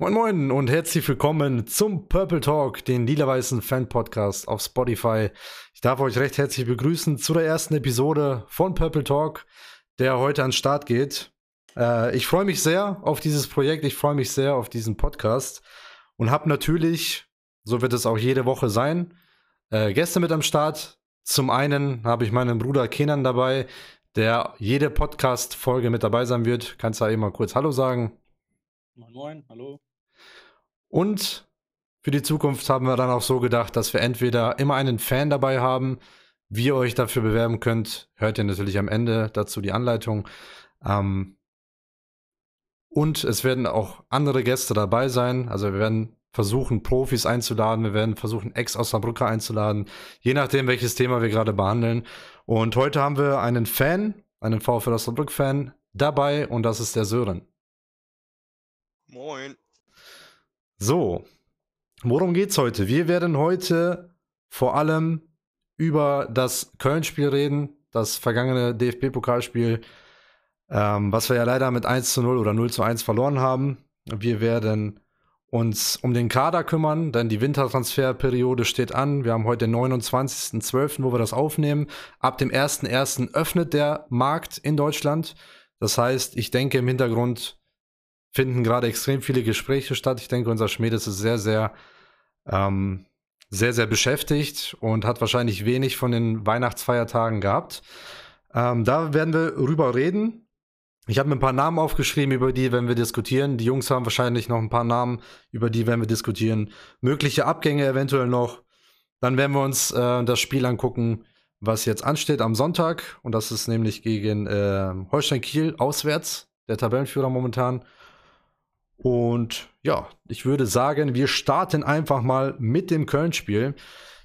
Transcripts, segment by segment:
Moin Moin und herzlich willkommen zum Purple Talk, den lila-weißen Fan-Podcast auf Spotify. Ich darf euch recht herzlich begrüßen zu der ersten Episode von Purple Talk, der heute an den Start geht. Äh, ich freue mich sehr auf dieses Projekt, ich freue mich sehr auf diesen Podcast und habe natürlich, so wird es auch jede Woche sein, äh, Gäste mit am Start. Zum einen habe ich meinen Bruder Kenan dabei, der jede Podcast-Folge mit dabei sein wird. Kannst du ja eben mal kurz Hallo sagen? Moin Moin, hallo. Und für die Zukunft haben wir dann auch so gedacht, dass wir entweder immer einen Fan dabei haben, wie ihr euch dafür bewerben könnt, hört ihr natürlich am Ende dazu die Anleitung. Ähm, und es werden auch andere Gäste dabei sein. Also wir werden versuchen, Profis einzuladen. Wir werden versuchen, Ex aus Saarbrücker einzuladen. Je nachdem, welches Thema wir gerade behandeln. Und heute haben wir einen Fan, einen VfL Osnabrück-Fan dabei. Und das ist der Sören. Moin. So, worum geht's heute? Wir werden heute vor allem über das Köln-Spiel reden, das vergangene DFB-Pokalspiel, ähm, was wir ja leider mit 1 zu 0 oder 0 zu 1 verloren haben. Wir werden uns um den Kader kümmern, denn die Wintertransferperiode steht an. Wir haben heute den 29.12., wo wir das aufnehmen. Ab dem 1.1. öffnet der Markt in Deutschland. Das heißt, ich denke im Hintergrund finden gerade extrem viele Gespräche statt. Ich denke, unser Schmied ist sehr, sehr, ähm, sehr, sehr beschäftigt und hat wahrscheinlich wenig von den Weihnachtsfeiertagen gehabt. Ähm, da werden wir rüber reden. Ich habe mir ein paar Namen aufgeschrieben, über die werden wir diskutieren. Die Jungs haben wahrscheinlich noch ein paar Namen, über die werden wir diskutieren. Mögliche Abgänge eventuell noch. Dann werden wir uns äh, das Spiel angucken, was jetzt ansteht am Sonntag. Und das ist nämlich gegen äh, Holstein Kiel auswärts, der Tabellenführer momentan. Und ja, ich würde sagen, wir starten einfach mal mit dem Köln-Spiel.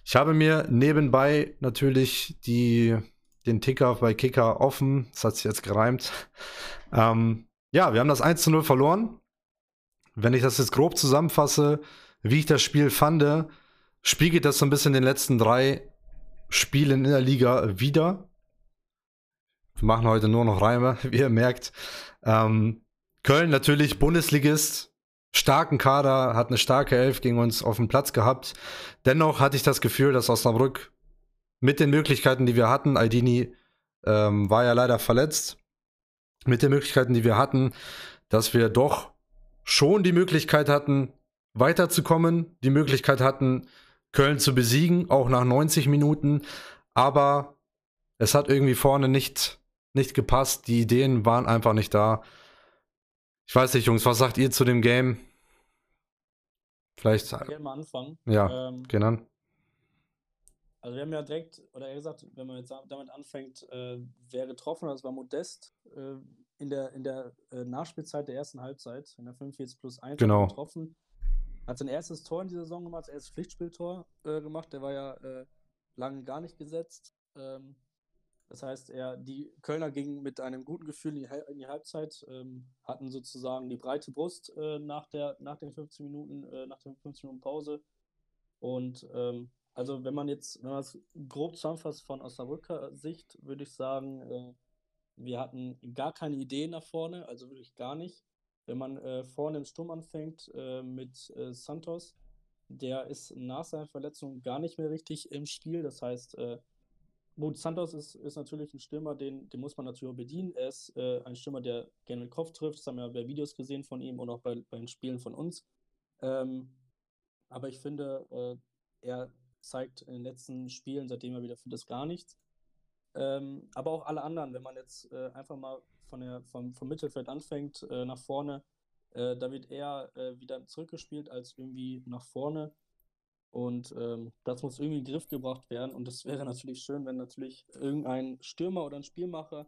Ich habe mir nebenbei natürlich die, den Ticker bei Kicker offen. Das hat sich jetzt gereimt. Ähm, ja, wir haben das 1 zu 0 verloren. Wenn ich das jetzt grob zusammenfasse, wie ich das Spiel fand, spiegelt das so ein bisschen den letzten drei Spielen in der Liga wieder. Wir machen heute nur noch Reime, wie ihr merkt. Ähm, Köln natürlich Bundesligist, starken Kader, hat eine starke Elf gegen uns auf dem Platz gehabt. Dennoch hatte ich das Gefühl, dass Osnabrück mit den Möglichkeiten, die wir hatten, Aldini ähm, war ja leider verletzt, mit den Möglichkeiten, die wir hatten, dass wir doch schon die Möglichkeit hatten, weiterzukommen, die Möglichkeit hatten, Köln zu besiegen, auch nach 90 Minuten. Aber es hat irgendwie vorne nicht, nicht gepasst. Die Ideen waren einfach nicht da. Ich weiß nicht, Jungs, was sagt ihr zu dem Game? Vielleicht. Ich gerne mal anfangen. Ja, ähm, gehen an. Also, wir haben ja direkt, oder eher gesagt, wenn man jetzt damit anfängt, äh, wer getroffen hat, das war Modest äh, in der, in der äh, Nachspielzeit der ersten Halbzeit, in der 45 plus 1 genau. getroffen. Hat sein erstes Tor in dieser Saison gemacht, erstes Pflichtspieltor äh, gemacht. Der war ja äh, lange gar nicht gesetzt. Ähm, das heißt, er, die Kölner gingen mit einem guten Gefühl in die, Halbzeit, ähm, hatten sozusagen die breite Brust äh, nach, der, nach den 15 Minuten, äh, nach den 15 Minuten Pause. Und ähm, also wenn man jetzt, wenn man es grob zusammenfasst von Osnabrücker Sicht, würde ich sagen, äh, wir hatten gar keine Ideen nach vorne, also wirklich gar nicht. Wenn man äh, vorne im Sturm anfängt äh, mit äh, Santos, der ist nach seiner Verletzung gar nicht mehr richtig im Spiel. Das heißt, Gut, Santos ist, ist natürlich ein Stürmer, den, den muss man natürlich auch bedienen. Er ist äh, ein Stürmer, der gerne den Kopf trifft. Das haben wir bei Videos gesehen von ihm und auch bei, bei den Spielen von uns. Ähm, aber ich finde, äh, er zeigt in den letzten Spielen, seitdem er wieder fit ist, gar nichts. Ähm, aber auch alle anderen, wenn man jetzt äh, einfach mal von der, vom, vom Mittelfeld anfängt, äh, nach vorne, äh, da wird er äh, wieder zurückgespielt als irgendwie nach vorne. Und ähm, das muss irgendwie in den Griff gebracht werden. Und das wäre natürlich schön, wenn natürlich irgendein Stürmer oder ein Spielmacher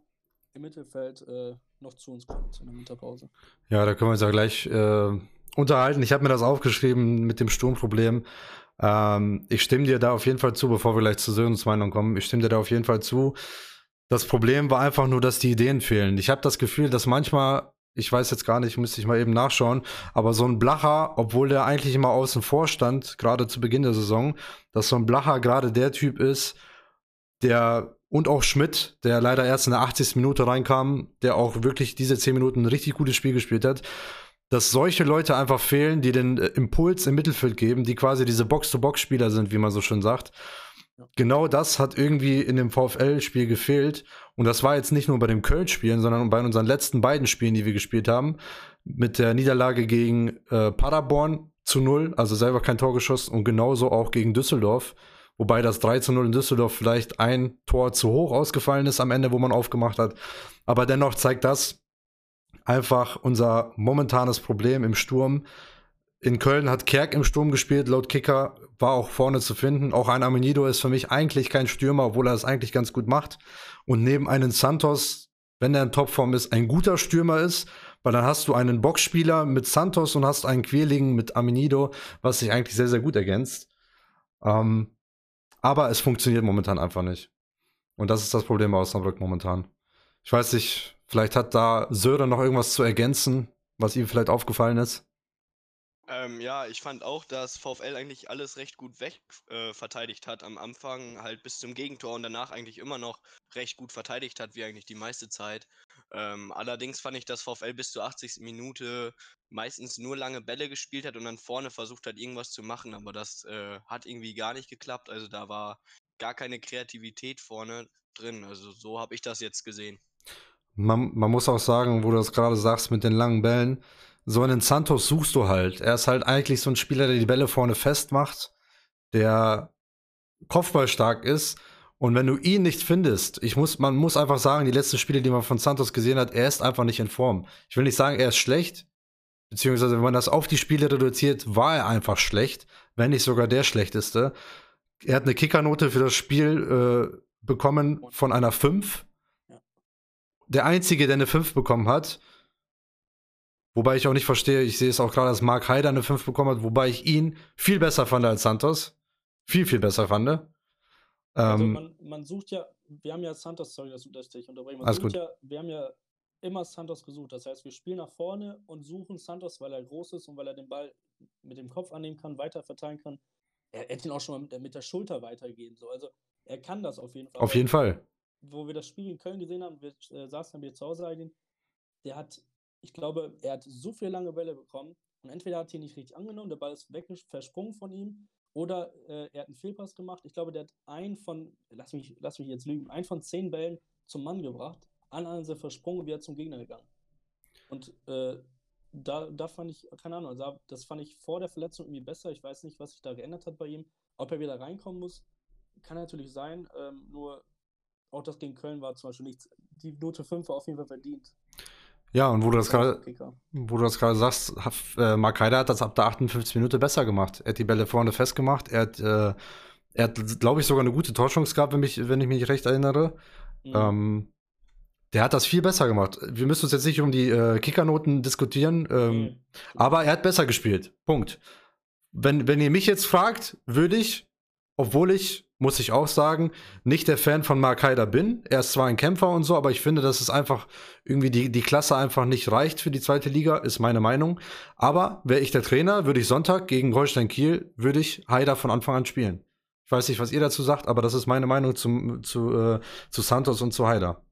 im Mittelfeld äh, noch zu uns kommt in der Winterpause. Ja, da können wir uns ja gleich äh, unterhalten. Ich habe mir das aufgeschrieben mit dem Sturmproblem. Ähm, ich stimme dir da auf jeden Fall zu, bevor wir gleich zur Sörens Meinung kommen. Ich stimme dir da auf jeden Fall zu. Das Problem war einfach nur, dass die Ideen fehlen. Ich habe das Gefühl, dass manchmal ich weiß jetzt gar nicht, müsste ich mal eben nachschauen, aber so ein Blacher, obwohl der eigentlich immer außen vor stand, gerade zu Beginn der Saison, dass so ein Blacher gerade der Typ ist, der und auch Schmidt, der leider erst in der 80. Minute reinkam, der auch wirklich diese 10 Minuten ein richtig gutes Spiel gespielt hat, dass solche Leute einfach fehlen, die den äh, Impuls im Mittelfeld geben, die quasi diese Box-to-Box-Spieler sind, wie man so schön sagt. Genau das hat irgendwie in dem VfL-Spiel gefehlt. Und das war jetzt nicht nur bei dem Köln-Spielen, sondern bei unseren letzten beiden Spielen, die wir gespielt haben. Mit der Niederlage gegen äh, Paderborn zu null, also selber kein Tor geschossen und genauso auch gegen Düsseldorf. Wobei das 3 zu 0 in Düsseldorf vielleicht ein Tor zu hoch ausgefallen ist am Ende, wo man aufgemacht hat. Aber dennoch zeigt das einfach unser momentanes Problem im Sturm. In Köln hat Kerk im Sturm gespielt, laut Kicker war auch vorne zu finden. Auch ein Amenido ist für mich eigentlich kein Stürmer, obwohl er es eigentlich ganz gut macht. Und neben einem Santos, wenn er in Topform ist, ein guter Stürmer ist, weil dann hast du einen Boxspieler mit Santos und hast einen Querligen mit Amenido, was sich eigentlich sehr, sehr gut ergänzt. Ähm, aber es funktioniert momentan einfach nicht. Und das ist das Problem bei Osnabrück momentan. Ich weiß nicht, vielleicht hat da Söder noch irgendwas zu ergänzen, was ihm vielleicht aufgefallen ist. Ähm, ja, ich fand auch, dass VfL eigentlich alles recht gut weg äh, hat. Am Anfang halt bis zum Gegentor und danach eigentlich immer noch recht gut verteidigt hat, wie eigentlich die meiste Zeit. Ähm, allerdings fand ich, dass VfL bis zur 80. Minute meistens nur lange Bälle gespielt hat und dann vorne versucht hat, irgendwas zu machen, aber das äh, hat irgendwie gar nicht geklappt. Also da war gar keine Kreativität vorne drin. Also so habe ich das jetzt gesehen. Man, man muss auch sagen, wo du das gerade sagst mit den langen Bällen, so einen Santos suchst du halt. Er ist halt eigentlich so ein Spieler, der die Bälle vorne festmacht, der kopfballstark ist. Und wenn du ihn nicht findest, ich muss, man muss einfach sagen, die letzten Spiele, die man von Santos gesehen hat, er ist einfach nicht in Form. Ich will nicht sagen, er ist schlecht, beziehungsweise wenn man das auf die Spiele reduziert, war er einfach schlecht, wenn nicht sogar der schlechteste. Er hat eine Kickernote für das Spiel äh, bekommen von einer 5. Der einzige, der eine 5 bekommen hat, Wobei ich auch nicht verstehe, ich sehe es auch gerade, dass Mark Heider eine 5 bekommen hat, wobei ich ihn viel besser fand als Santos. Viel, viel besser fand. Also ähm, man, man, sucht ja, wir haben ja Santos, sorry, dass ich unterbreche. Man alles gut. Ja, wir haben ja immer Santos gesucht. Das heißt, wir spielen nach vorne und suchen Santos, weil er groß ist und weil er den Ball mit dem Kopf annehmen kann, weiter verteilen kann. Er hätte ihn auch schon mal mit, mit der Schulter weitergehen. So. Also er kann das auf jeden Fall. Auf jeden Fall. Wo wir das Spiel in Köln gesehen haben, wir äh, saßen wir zu Hause, der hat ich glaube, er hat so viele lange Bälle bekommen und entweder hat er ihn nicht richtig angenommen, der Ball ist weg, versprungen von ihm, oder äh, er hat einen Fehlpass gemacht. Ich glaube, der hat einen von, lass mich, lass mich jetzt lügen, einen von zehn Bällen zum Mann gebracht, alle anderen sind versprungen und wieder zum Gegner gegangen. Und äh, da, da fand ich, keine Ahnung, also das fand ich vor der Verletzung irgendwie besser. Ich weiß nicht, was sich da geändert hat bei ihm. Ob er wieder reinkommen muss, kann natürlich sein. Ähm, nur auch das gegen Köln war zum Beispiel nichts. Die Note 5 war auf jeden Fall verdient. Ja, und wo du das gerade, wo du das gerade sagst, hat, äh, Mark Heider hat das ab der 58 Minute besser gemacht. Er hat die Bälle vorne festgemacht. Er hat, äh, er hat, glaube ich, sogar eine gute Torchance gehabt, wenn, mich, wenn ich mich recht erinnere. Mhm. Ähm, der hat das viel besser gemacht. Wir müssen uns jetzt nicht um die äh, Kickernoten diskutieren, ähm, mhm. aber er hat besser gespielt. Punkt. Wenn, wenn ihr mich jetzt fragt, würde ich, obwohl ich muss ich auch sagen, nicht der Fan von Mark Haider bin. Er ist zwar ein Kämpfer und so, aber ich finde, dass es einfach irgendwie die, die Klasse einfach nicht reicht für die zweite Liga, ist meine Meinung. Aber wäre ich der Trainer, würde ich Sonntag gegen Holstein Kiel, würde ich Haider von Anfang an spielen. Ich weiß nicht, was ihr dazu sagt, aber das ist meine Meinung zum, zu, äh, zu Santos und zu Haider.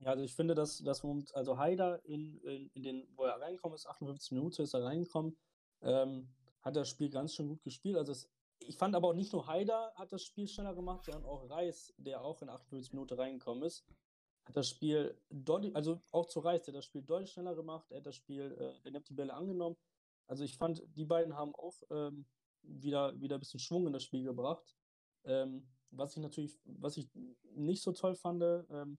Ja, also ich finde, dass, dass also Haider in, in, in, den, wo er reingekommen ist, 58 Minuten ist er reingekommen, ähm, hat das Spiel ganz schön gut gespielt. Also es ich fand aber auch nicht nur Haider hat das Spiel schneller gemacht, sondern auch Reis, der auch in 58 Minuten reingekommen ist, hat das Spiel deutlich, also auch zu Reis, der das Spiel deutlich schneller gemacht, er hat das Spiel, äh, der hat die Bälle angenommen. Also ich fand, die beiden haben auch ähm, wieder, wieder ein bisschen Schwung in das Spiel gebracht. Ähm, was ich natürlich, was ich nicht so toll fand, ähm,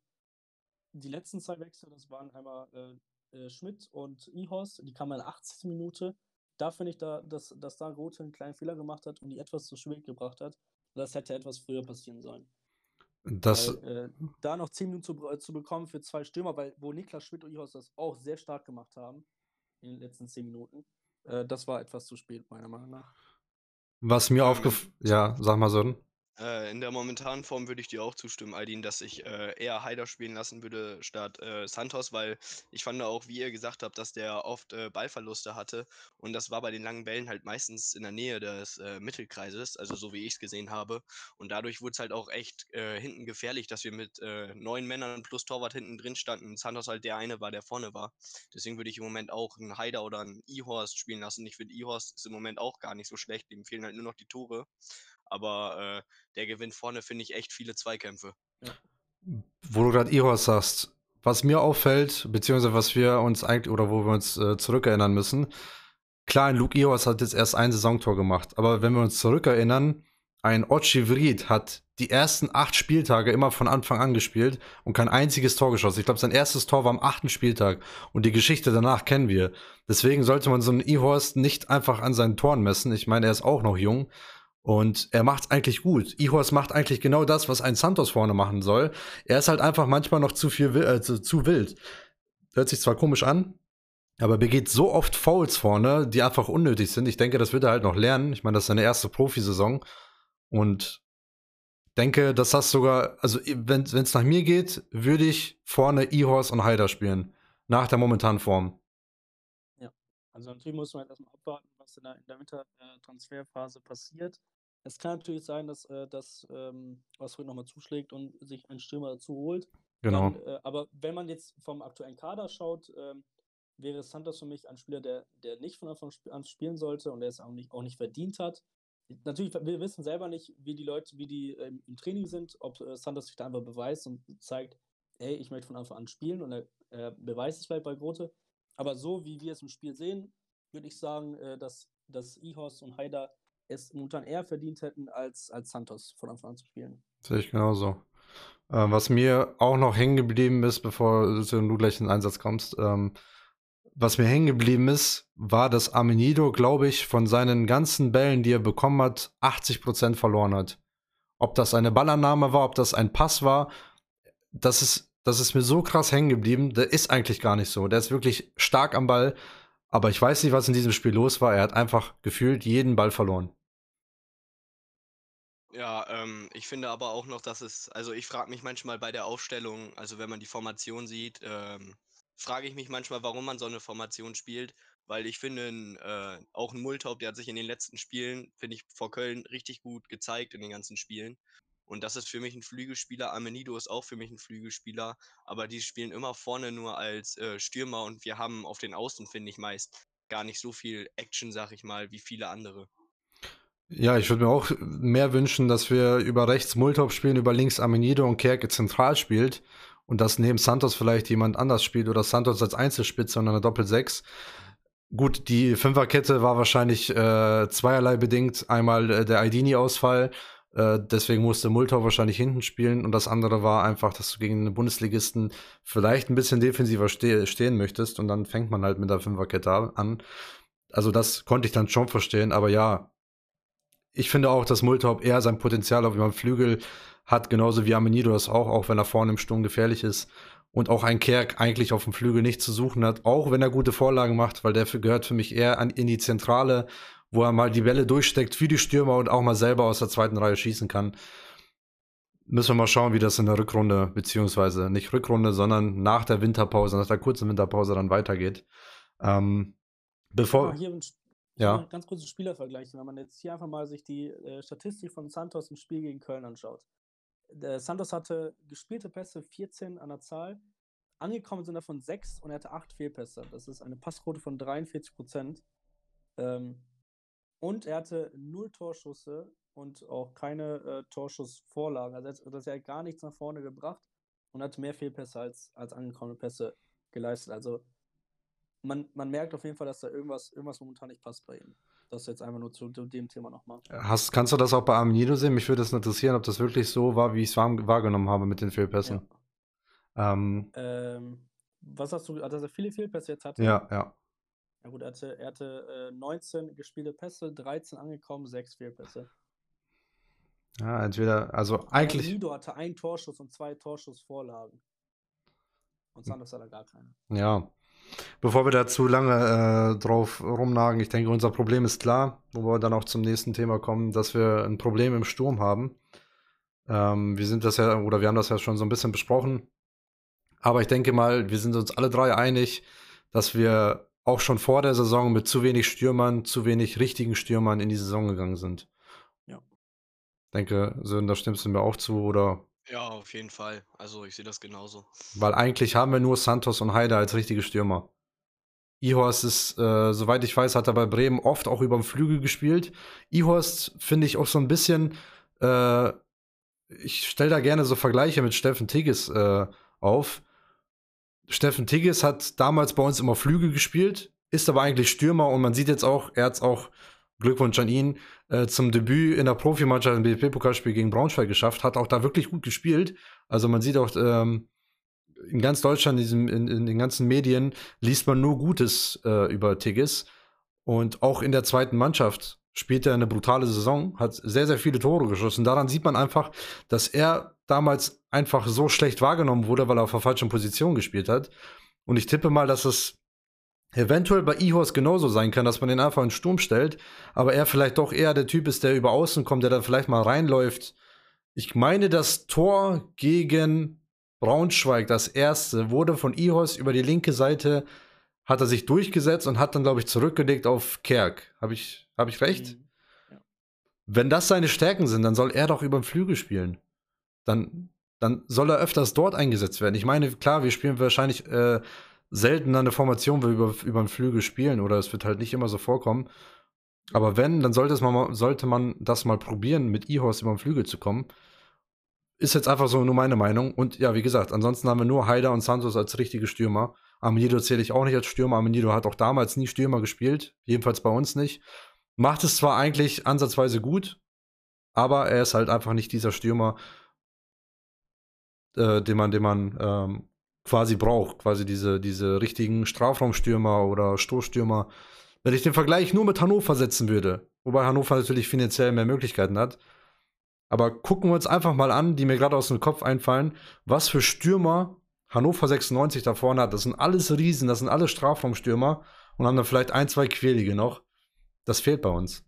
die letzten zwei Wechsel, das waren einmal äh, äh, Schmidt und Ihos, die kamen in 80. Minute da finde ich, da, dass, dass da Rote einen kleinen Fehler gemacht hat und die etwas zu spät gebracht hat. Das hätte etwas früher passieren sollen. Das, weil, äh, da noch 10 Minuten zu, äh, zu, bekommen für zwei Stürmer, weil wo Niklas Schmidt und Ihos das auch sehr stark gemacht haben in den letzten 10 Minuten, äh, das war etwas zu spät, meiner Meinung nach. Was mir aufgefallen, ja, sag mal so. Äh, in der momentanen Form würde ich dir auch zustimmen, Aldin, dass ich äh, eher Haider spielen lassen würde statt äh, Santos, weil ich fand auch, wie ihr gesagt habt, dass der oft äh, Ballverluste hatte und das war bei den langen Bällen halt meistens in der Nähe des äh, Mittelkreises, also so wie ich es gesehen habe. Und dadurch wurde es halt auch echt äh, hinten gefährlich, dass wir mit neun Männern plus Torwart hinten drin standen und Santos halt der eine war, der vorne war. Deswegen würde ich im Moment auch einen Haider oder einen E-Horst spielen lassen. Ich finde, E-Horst ist im Moment auch gar nicht so schlecht, dem fehlen halt nur noch die Tore aber äh, der gewinnt vorne, finde ich, echt viele Zweikämpfe. Ja. Wo du gerade Iros sagst, was mir auffällt, beziehungsweise was wir uns eigentlich, oder wo wir uns äh, zurückerinnern müssen, klar, ein Luke Iros hat jetzt erst ein Saisontor gemacht, aber wenn wir uns zurückerinnern, ein Ochi Vrid hat die ersten acht Spieltage immer von Anfang an gespielt und kein einziges Tor geschossen. Ich glaube, sein erstes Tor war am achten Spieltag und die Geschichte danach kennen wir. Deswegen sollte man so einen E-Horst nicht einfach an seinen Toren messen. Ich meine, er ist auch noch jung, und er macht's eigentlich gut. Ihors macht eigentlich genau das, was ein Santos vorne machen soll. Er ist halt einfach manchmal noch zu viel, äh, zu, zu wild. Hört sich zwar komisch an, aber begeht so oft Fouls vorne, die einfach unnötig sind. Ich denke, das wird er halt noch lernen. Ich meine, das ist seine erste Profisaison. Und denke, dass das sogar, also wenn es nach mir geht, würde ich vorne Ihors und Haider spielen. Nach der momentanen Form. Ja, also natürlich muss man halt erstmal abwarten, was in der, in der Wintertransferphase passiert. Es kann natürlich sein, dass, äh, dass ähm, Oswald nochmal zuschlägt und sich einen Stürmer dazu holt. Genau. Dann, äh, aber wenn man jetzt vom aktuellen Kader schaut, ähm, wäre Santos für mich ein Spieler, der, der nicht von Anfang an spielen sollte und der es auch nicht, auch nicht verdient hat. Natürlich, wir wissen selber nicht, wie die Leute, wie die ähm, im Training sind, ob äh, Santos sich da einfach beweist und zeigt, hey, ich möchte von Anfang an spielen und er, er beweist es vielleicht bei Grote. Aber so wie wir es im Spiel sehen, würde ich sagen, äh, dass, dass Ihos und Haider es momentan eher verdient hätten, als, als Santos von Anfang an zu spielen. Sehe ich genauso. Äh, was mir auch noch hängen geblieben ist, bevor du gleich in den Einsatz kommst, ähm, was mir hängen geblieben ist, war, dass Amenido, glaube ich, von seinen ganzen Bällen, die er bekommen hat, 80% verloren hat. Ob das eine Ballannahme war, ob das ein Pass war, das ist, das ist mir so krass hängen geblieben. Der ist eigentlich gar nicht so. Der ist wirklich stark am Ball. Aber ich weiß nicht, was in diesem Spiel los war. Er hat einfach gefühlt jeden Ball verloren. Ja, ähm, ich finde aber auch noch, dass es, also ich frage mich manchmal bei der Aufstellung, also wenn man die Formation sieht, ähm, frage ich mich manchmal, warum man so eine Formation spielt, weil ich finde, äh, auch ein Multaup, der hat sich in den letzten Spielen, finde ich, vor Köln richtig gut gezeigt in den ganzen Spielen. Und das ist für mich ein Flügelspieler. Amenido ist auch für mich ein Flügelspieler, aber die spielen immer vorne nur als äh, Stürmer und wir haben auf den Außen, finde ich, meist gar nicht so viel Action, sag ich mal, wie viele andere. Ja, ich würde mir auch mehr wünschen, dass wir über rechts Multop spielen, über links Amenido und Kerke zentral spielt und dass neben Santos vielleicht jemand anders spielt oder Santos als Einzelspitze und eine Doppel-6. Gut, die Fünferkette war wahrscheinlich äh, zweierlei bedingt. Einmal äh, der Aidini-Ausfall, äh, deswegen musste Multau wahrscheinlich hinten spielen. Und das andere war einfach, dass du gegen einen Bundesligisten vielleicht ein bisschen defensiver ste stehen möchtest. Und dann fängt man halt mit der Fünferkette an. Also das konnte ich dann schon verstehen, aber ja, ich finde auch, dass Multop eher sein Potenzial auf dem Flügel hat, genauso wie Amenido das auch, auch wenn er vorne im Sturm gefährlich ist. Und auch ein Kerk eigentlich auf dem Flügel nicht zu suchen hat, auch wenn er gute Vorlagen macht, weil der gehört für mich eher an, in die Zentrale, wo er mal die Bälle durchsteckt für die Stürmer und auch mal selber aus der zweiten Reihe schießen kann. Müssen wir mal schauen, wie das in der Rückrunde, beziehungsweise nicht Rückrunde, sondern nach der Winterpause, nach der kurzen Winterpause dann weitergeht. Ähm, bevor. Ja, hier ja. Ganz kurz Spielervergleich, wenn man jetzt hier einfach mal sich die äh, Statistik von Santos im Spiel gegen Köln anschaut. Der Santos hatte gespielte Pässe 14 an der Zahl, angekommen sind davon 6 und er hatte 8 Fehlpässe. Das ist eine Passquote von 43 Prozent. Ähm, und er hatte 0 Torschüsse und auch keine äh, Torschussvorlagen. Also das hat gar nichts nach vorne gebracht und hat mehr Fehlpässe als, als angekommene Pässe geleistet. Also man, man merkt auf jeden Fall, dass da irgendwas, irgendwas momentan nicht passt bei ihm. Das jetzt einfach nur zu, zu dem Thema nochmal. Hast, kannst du das auch bei Aminido sehen? Mich würde es interessieren, ob das wirklich so war, wie ich es wahrgenommen habe mit den Fehlpässen. Ja. Ähm, ähm, was hast du, dass er viele Fehlpässe jetzt hatte? Ja, ja. Ja gut, er hatte, er hatte äh, 19 gespielte Pässe, 13 angekommen, 6 Fehlpässe. Ja, entweder, also eigentlich. Aminido hatte einen Torschuss und zwei Torschussvorlagen. Und Sanders hat er gar keine. Ja, Bevor wir da zu lange äh, drauf rumnagen, ich denke, unser Problem ist klar, wo wir dann auch zum nächsten Thema kommen, dass wir ein Problem im Sturm haben. Ähm, wir sind das ja, oder wir haben das ja schon so ein bisschen besprochen. Aber ich denke mal, wir sind uns alle drei einig, dass wir auch schon vor der Saison mit zu wenig Stürmern, zu wenig richtigen Stürmern in die Saison gegangen sind. Ja. Ich denke, Sören, da stimmst du mir auch zu, oder? Ja, auf jeden Fall. Also ich sehe das genauso. Weil eigentlich haben wir nur Santos und Heide als richtige Stürmer. Ihorst ist, äh, soweit ich weiß, hat er bei Bremen oft auch über den Flügel gespielt. Ihorst finde ich auch so ein bisschen, äh, ich stelle da gerne so Vergleiche mit Steffen Tigges äh, auf. Steffen Tigges hat damals bei uns immer Flügel gespielt, ist aber eigentlich Stürmer und man sieht jetzt auch, er hat es auch, Glückwunsch an ihn, äh, zum Debüt in der Profimannschaft im BFB-Pokalspiel gegen Braunschweig geschafft, hat auch da wirklich gut gespielt. Also man sieht auch, ähm, in ganz Deutschland, in, diesem, in, in, den ganzen Medien, liest man nur Gutes äh, über Tigges. Und auch in der zweiten Mannschaft spielt er eine brutale Saison, hat sehr, sehr viele Tore geschossen. Daran sieht man einfach, dass er damals einfach so schlecht wahrgenommen wurde, weil er auf der falschen Position gespielt hat. Und ich tippe mal, dass es eventuell bei Ihos genauso sein kann, dass man den einfach in den Sturm stellt, aber er vielleicht doch eher der Typ ist, der über außen kommt, der dann vielleicht mal reinläuft. Ich meine, das Tor gegen Braunschweig, das erste, wurde von Ihos über die linke Seite, hat er sich durchgesetzt und hat dann, glaube ich, zurückgelegt auf Kerk. Habe ich, hab ich recht? Mhm. Ja. Wenn das seine Stärken sind, dann soll er doch über den Flügel spielen. Dann, dann soll er öfters dort eingesetzt werden. Ich meine, klar, wir spielen wahrscheinlich äh, selten eine Formation, wo wir über, über den Flügel spielen oder es wird halt nicht immer so vorkommen. Aber wenn, dann sollte, es mal, sollte man das mal probieren, mit Ihorst über den Flügel zu kommen. Ist jetzt einfach so nur meine Meinung. Und ja, wie gesagt, ansonsten haben wir nur Haider und Santos als richtige Stürmer. Amenido zähle ich auch nicht als Stürmer. Amenido hat auch damals nie Stürmer gespielt. Jedenfalls bei uns nicht. Macht es zwar eigentlich ansatzweise gut, aber er ist halt einfach nicht dieser Stürmer, äh, den man, den man ähm, quasi braucht. Quasi diese, diese richtigen Strafraumstürmer oder Stoßstürmer. Wenn ich den Vergleich nur mit Hannover setzen würde, wobei Hannover natürlich finanziell mehr Möglichkeiten hat, aber gucken wir uns einfach mal an, die mir gerade aus dem Kopf einfallen, was für Stürmer Hannover 96 da vorne hat. Das sind alles Riesen, das sind alle Strafraumstürmer und haben dann vielleicht ein, zwei Quälige noch. Das fehlt bei uns.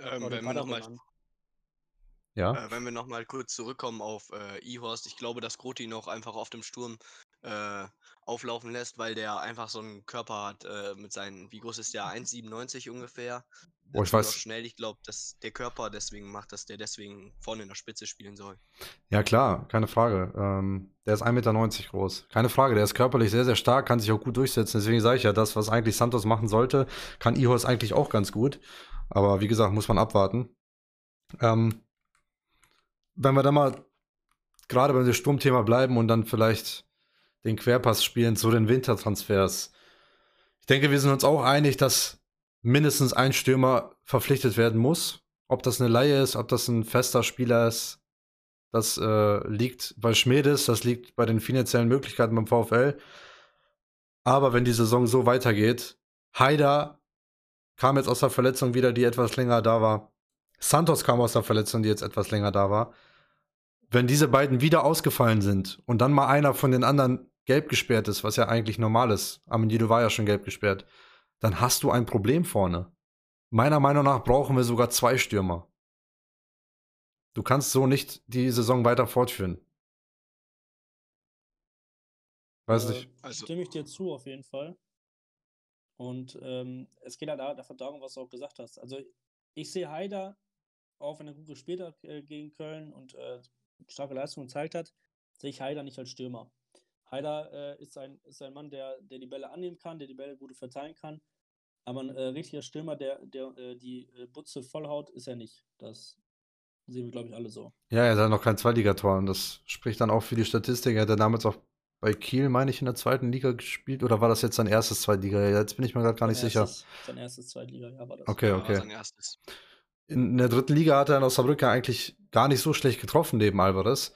Ähm, wenn wir noch mal ja. Äh, wenn wir nochmal kurz zurückkommen auf äh, E-Horst, ich glaube, dass Groti noch einfach auf dem Sturm äh, auflaufen lässt, weil der einfach so einen Körper hat äh, mit seinen, wie groß ist der? 1,97 ungefähr. Oh, ich weiß. Schnell, ich glaube, dass der Körper deswegen macht, dass der deswegen vorne in der Spitze spielen soll. Ja, klar, keine Frage. Ähm, der ist 1,90 Meter groß. Keine Frage, der ist körperlich sehr, sehr stark, kann sich auch gut durchsetzen. Deswegen sage ich ja, das, was eigentlich Santos machen sollte, kann Ihos eigentlich auch ganz gut. Aber wie gesagt, muss man abwarten. Ähm, wenn wir da mal gerade bei dem Sturmthema bleiben und dann vielleicht den Querpass spielen zu den Wintertransfers. Ich denke, wir sind uns auch einig, dass mindestens ein Stürmer verpflichtet werden muss. Ob das eine Laie ist, ob das ein fester Spieler ist, das äh, liegt bei Schmedes, das liegt bei den finanziellen Möglichkeiten beim VfL. Aber wenn die Saison so weitergeht, Haider kam jetzt aus der Verletzung wieder, die etwas länger da war. Santos kam aus der Verletzung, die jetzt etwas länger da war. Wenn diese beiden wieder ausgefallen sind und dann mal einer von den anderen gelb gesperrt ist, was ja eigentlich normal ist, Amendido war ja schon gelb gesperrt, dann hast du ein Problem vorne. Meiner Meinung nach brauchen wir sogar zwei Stürmer. Du kannst so nicht die Saison weiter fortführen. Weiß äh, nicht. Also, stimme ich dir zu, auf jeden Fall. Und ähm, es geht ja da, darum, was du auch gesagt hast. Also ich sehe Haider, auch wenn er gut gespielt hat äh, gegen Köln und äh, starke Leistungen gezeigt hat, sehe ich Haider nicht als Stürmer. Haider äh, ist, ein, ist ein Mann, der, der die Bälle annehmen kann, der die Bälle gut verteilen kann. Aber ein äh, richtiger Stürmer, der, der äh, die Butze vollhaut, ist er nicht. Das sehen wir, glaube ich, alle so. Ja, er hat noch kein Zweitligator und das spricht dann auch für die Statistik. Er hat ja damals auch bei Kiel, meine ich, in der zweiten Liga gespielt oder war das jetzt sein erstes Zweitliga? Jetzt bin ich mir gerade gar nicht sein sicher. Erstes, sein erstes Zweitliga, ja, war das. Okay, ja, okay. In der dritten Liga hat er in Osnabrück eigentlich gar nicht so schlecht getroffen neben Alvarez.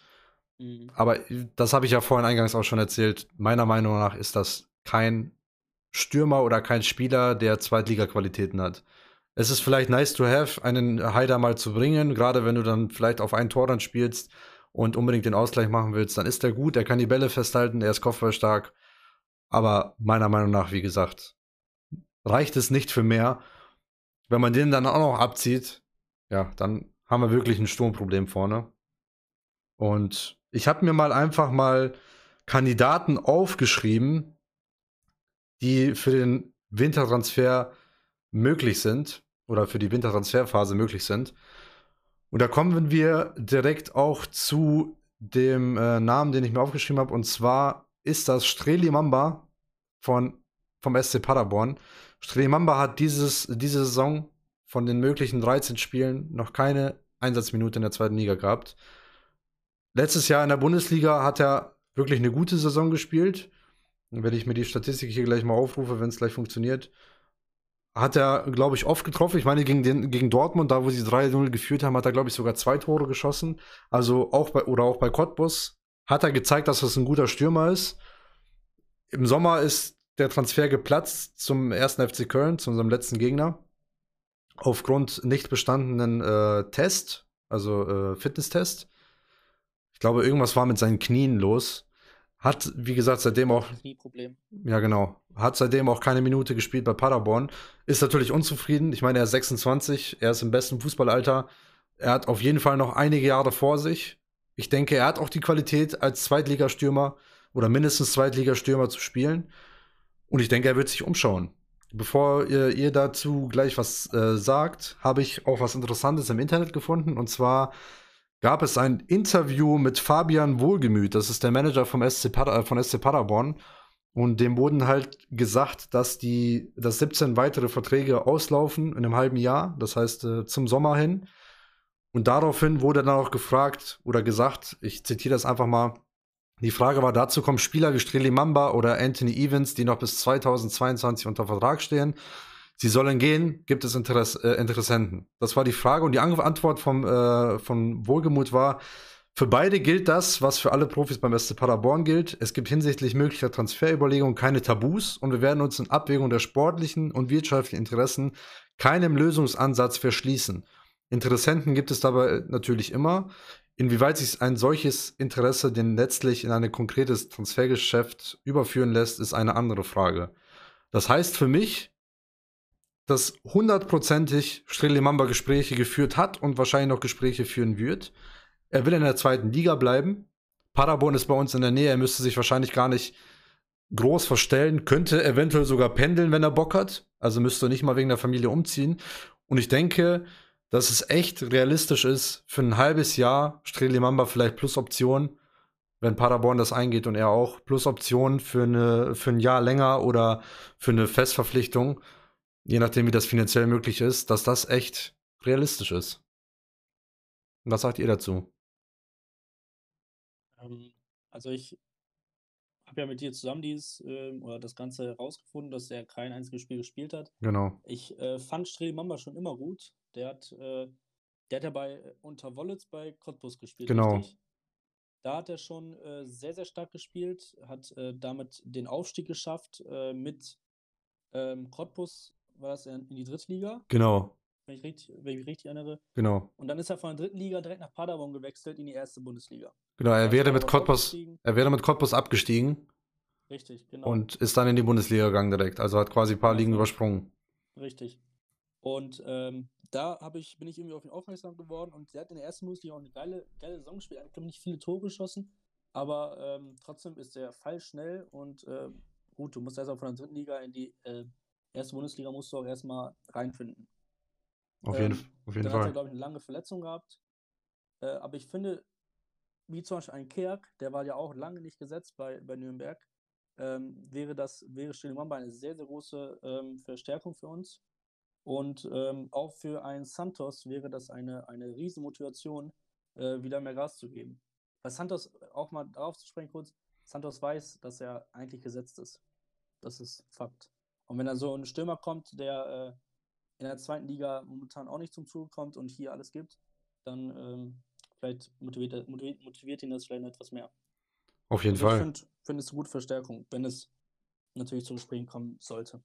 Mhm. Aber das habe ich ja vorhin eingangs auch schon erzählt. Meiner Meinung nach ist das kein Stürmer oder kein Spieler, der Zweitliga-Qualitäten hat. Es ist vielleicht nice to have, einen Haider mal zu bringen, gerade wenn du dann vielleicht auf ein Tor dann spielst und unbedingt den Ausgleich machen willst, dann ist er gut, er kann die Bälle festhalten, er ist kopfballstark. Aber meiner Meinung nach, wie gesagt, reicht es nicht für mehr. Wenn man den dann auch noch abzieht, ja, dann haben wir wirklich ein Sturmproblem vorne. Und ich habe mir mal einfach mal Kandidaten aufgeschrieben, die für den Wintertransfer möglich sind oder für die Wintertransferphase möglich sind. Und da kommen wir direkt auch zu dem äh, Namen, den ich mir aufgeschrieben habe. Und zwar ist das Streli Mamba von, vom SC Paderborn. Mamba hat dieses, diese Saison von den möglichen 13 Spielen noch keine Einsatzminute in der zweiten Liga gehabt. Letztes Jahr in der Bundesliga hat er wirklich eine gute Saison gespielt. Wenn ich mir die Statistik hier gleich mal aufrufe, wenn es gleich funktioniert, hat er, glaube ich, oft getroffen. Ich meine, gegen, den, gegen Dortmund, da wo sie 3-0 geführt haben, hat er, glaube ich, sogar zwei Tore geschossen. Also auch bei, oder auch bei Cottbus hat er gezeigt, dass das ein guter Stürmer ist. Im Sommer ist der Transfer geplatzt zum ersten FC Köln, zu unserem letzten Gegner. Aufgrund nicht bestandenen äh, Test, also äh, Fitnesstest. Ich glaube, irgendwas war mit seinen Knien los. Hat, wie gesagt, seitdem auch. Knieproblem. Ja, genau. Hat seitdem auch keine Minute gespielt bei Paderborn. Ist natürlich unzufrieden. Ich meine, er ist 26, er ist im besten Fußballalter. Er hat auf jeden Fall noch einige Jahre vor sich. Ich denke, er hat auch die Qualität, als Zweitligastürmer oder mindestens Zweitligastürmer zu spielen. Und ich denke, er wird sich umschauen. Bevor ihr, ihr dazu gleich was äh, sagt, habe ich auch was Interessantes im Internet gefunden. Und zwar gab es ein Interview mit Fabian Wohlgemüt, das ist der Manager vom SC Pader, von SC Paderborn. Und dem wurden halt gesagt, dass die, dass 17 weitere Verträge auslaufen in einem halben Jahr, das heißt äh, zum Sommer hin. Und daraufhin wurde dann auch gefragt oder gesagt, ich zitiere das einfach mal, die Frage war, dazu kommen Spieler wie Streli Mamba oder Anthony Evans, die noch bis 2022 unter Vertrag stehen. Sie sollen gehen, gibt es Interess äh, Interessenten? Das war die Frage und die Antwort vom, äh, von Wohlgemut war, für beide gilt das, was für alle Profis beim SC Paderborn gilt. Es gibt hinsichtlich möglicher Transferüberlegungen keine Tabus und wir werden uns in Abwägung der sportlichen und wirtschaftlichen Interessen keinem Lösungsansatz verschließen. Interessenten gibt es dabei natürlich immer. Inwieweit sich ein solches Interesse denn letztlich in ein konkretes Transfergeschäft überführen lässt, ist eine andere Frage. Das heißt für mich, dass hundertprozentig Mamba Gespräche geführt hat und wahrscheinlich noch Gespräche führen wird. Er will in der zweiten Liga bleiben. Paderborn ist bei uns in der Nähe. Er müsste sich wahrscheinlich gar nicht groß verstellen, könnte eventuell sogar pendeln, wenn er Bock hat. Also müsste nicht mal wegen der Familie umziehen. Und ich denke, dass es echt realistisch ist, für ein halbes Jahr Mamba vielleicht plus Option, wenn Paderborn das eingeht und er auch, plus Option für, eine, für ein Jahr länger oder für eine Festverpflichtung je nachdem, wie das finanziell möglich ist, dass das echt realistisch ist. Was sagt ihr dazu? Ähm, also ich habe ja mit dir zusammen dieses äh, oder das Ganze herausgefunden, dass er kein einziges Spiel gespielt hat. Genau. Ich äh, fand Strel Mamba schon immer gut. Der hat, äh, der hat ja bei äh, unter Wollitz bei Cottbus gespielt. Genau. Richtig? Da hat er schon äh, sehr, sehr stark gespielt, hat äh, damit den Aufstieg geschafft mit ähm, Cottbus war das in, in die Drittliga. Genau. Wenn ich, richtig, wenn ich mich richtig erinnere. Genau. Und dann ist er von der dritten Liga direkt nach Paderborn gewechselt in die erste Bundesliga. Genau, er wäre mit Cottbus, er wäre mit Cottbus abgestiegen. Richtig, genau. Und ist dann in die Bundesliga gegangen direkt. Also hat quasi ein paar Ligen übersprungen. Richtig. Und ähm, da ich, bin ich irgendwie auf ihn aufmerksam geworden und er hat in der ersten Bundesliga auch eine geile, geile Saison gespielt. Er hat, glaube nicht viele Tore geschossen, aber ähm, trotzdem ist er fallschnell und äh, gut, du musst erst auch von der dritten Liga in die äh, erste Bundesliga musst du auch erstmal reinfinden. Auf jeden, ähm, auf jeden dann Fall. Hat er, glaube ich, eine lange Verletzung gehabt. Äh, aber ich finde, wie zum Beispiel ein Kerk, der war ja auch lange nicht gesetzt bei, bei Nürnberg, ähm, wäre das, wäre Stilimamba eine sehr, sehr große ähm, Verstärkung für uns. Und ähm, auch für einen Santos wäre das eine, eine riesen Motivation, äh, wieder mehr Gas zu geben. Bei Santos, auch mal darauf zu sprechen kurz, Santos weiß, dass er eigentlich gesetzt ist. Das ist Fakt. Und wenn da so ein Stürmer kommt, der äh, in der zweiten Liga momentan auch nicht zum Zuge kommt und hier alles gibt, dann ähm, vielleicht motiviert, motiviert, motiviert, ihn das vielleicht noch etwas mehr. Auf jeden also Fall. Ich finde find es eine gute Verstärkung, wenn es natürlich zu Gesprächen kommen sollte.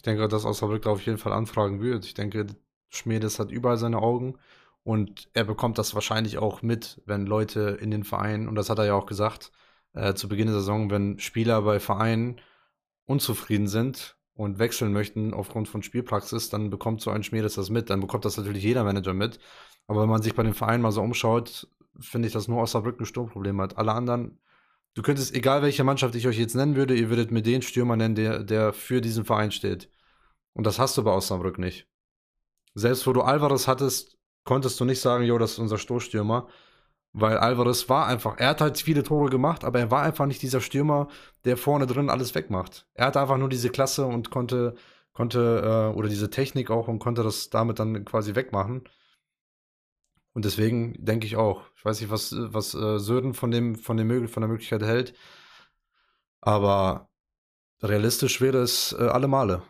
Ich denke, dass Osnabrück auf jeden Fall anfragen wird. Ich denke, Schmiedes hat überall seine Augen und er bekommt das wahrscheinlich auch mit, wenn Leute in den Vereinen, und das hat er ja auch gesagt, äh, zu Beginn der Saison, wenn Spieler bei Vereinen unzufrieden sind und wechseln möchten aufgrund von Spielpraxis, dann bekommt so ein Schmiedes das mit. Dann bekommt das natürlich jeder Manager mit. Aber wenn man sich bei den Vereinen mal so umschaut, finde ich, dass nur Osnabrück ein Sturmproblem hat. Alle anderen, du könntest, egal welche Mannschaft ich euch jetzt nennen würde, ihr würdet mir den Stürmer nennen, der, der für diesen Verein steht. Und das hast du bei Osnabrück nicht. Selbst wo du Alvarez hattest, konntest du nicht sagen, jo, das ist unser Stoßstürmer. Weil Alvarez war einfach, er hat halt viele Tore gemacht, aber er war einfach nicht dieser Stürmer, der vorne drin alles wegmacht. Er hatte einfach nur diese Klasse und konnte, konnte, äh, oder diese Technik auch und konnte das damit dann quasi wegmachen. Und deswegen denke ich auch, ich weiß nicht, was, was äh, Söden von, dem, von, dem, von der Möglichkeit hält, aber realistisch wäre es äh, alle Male.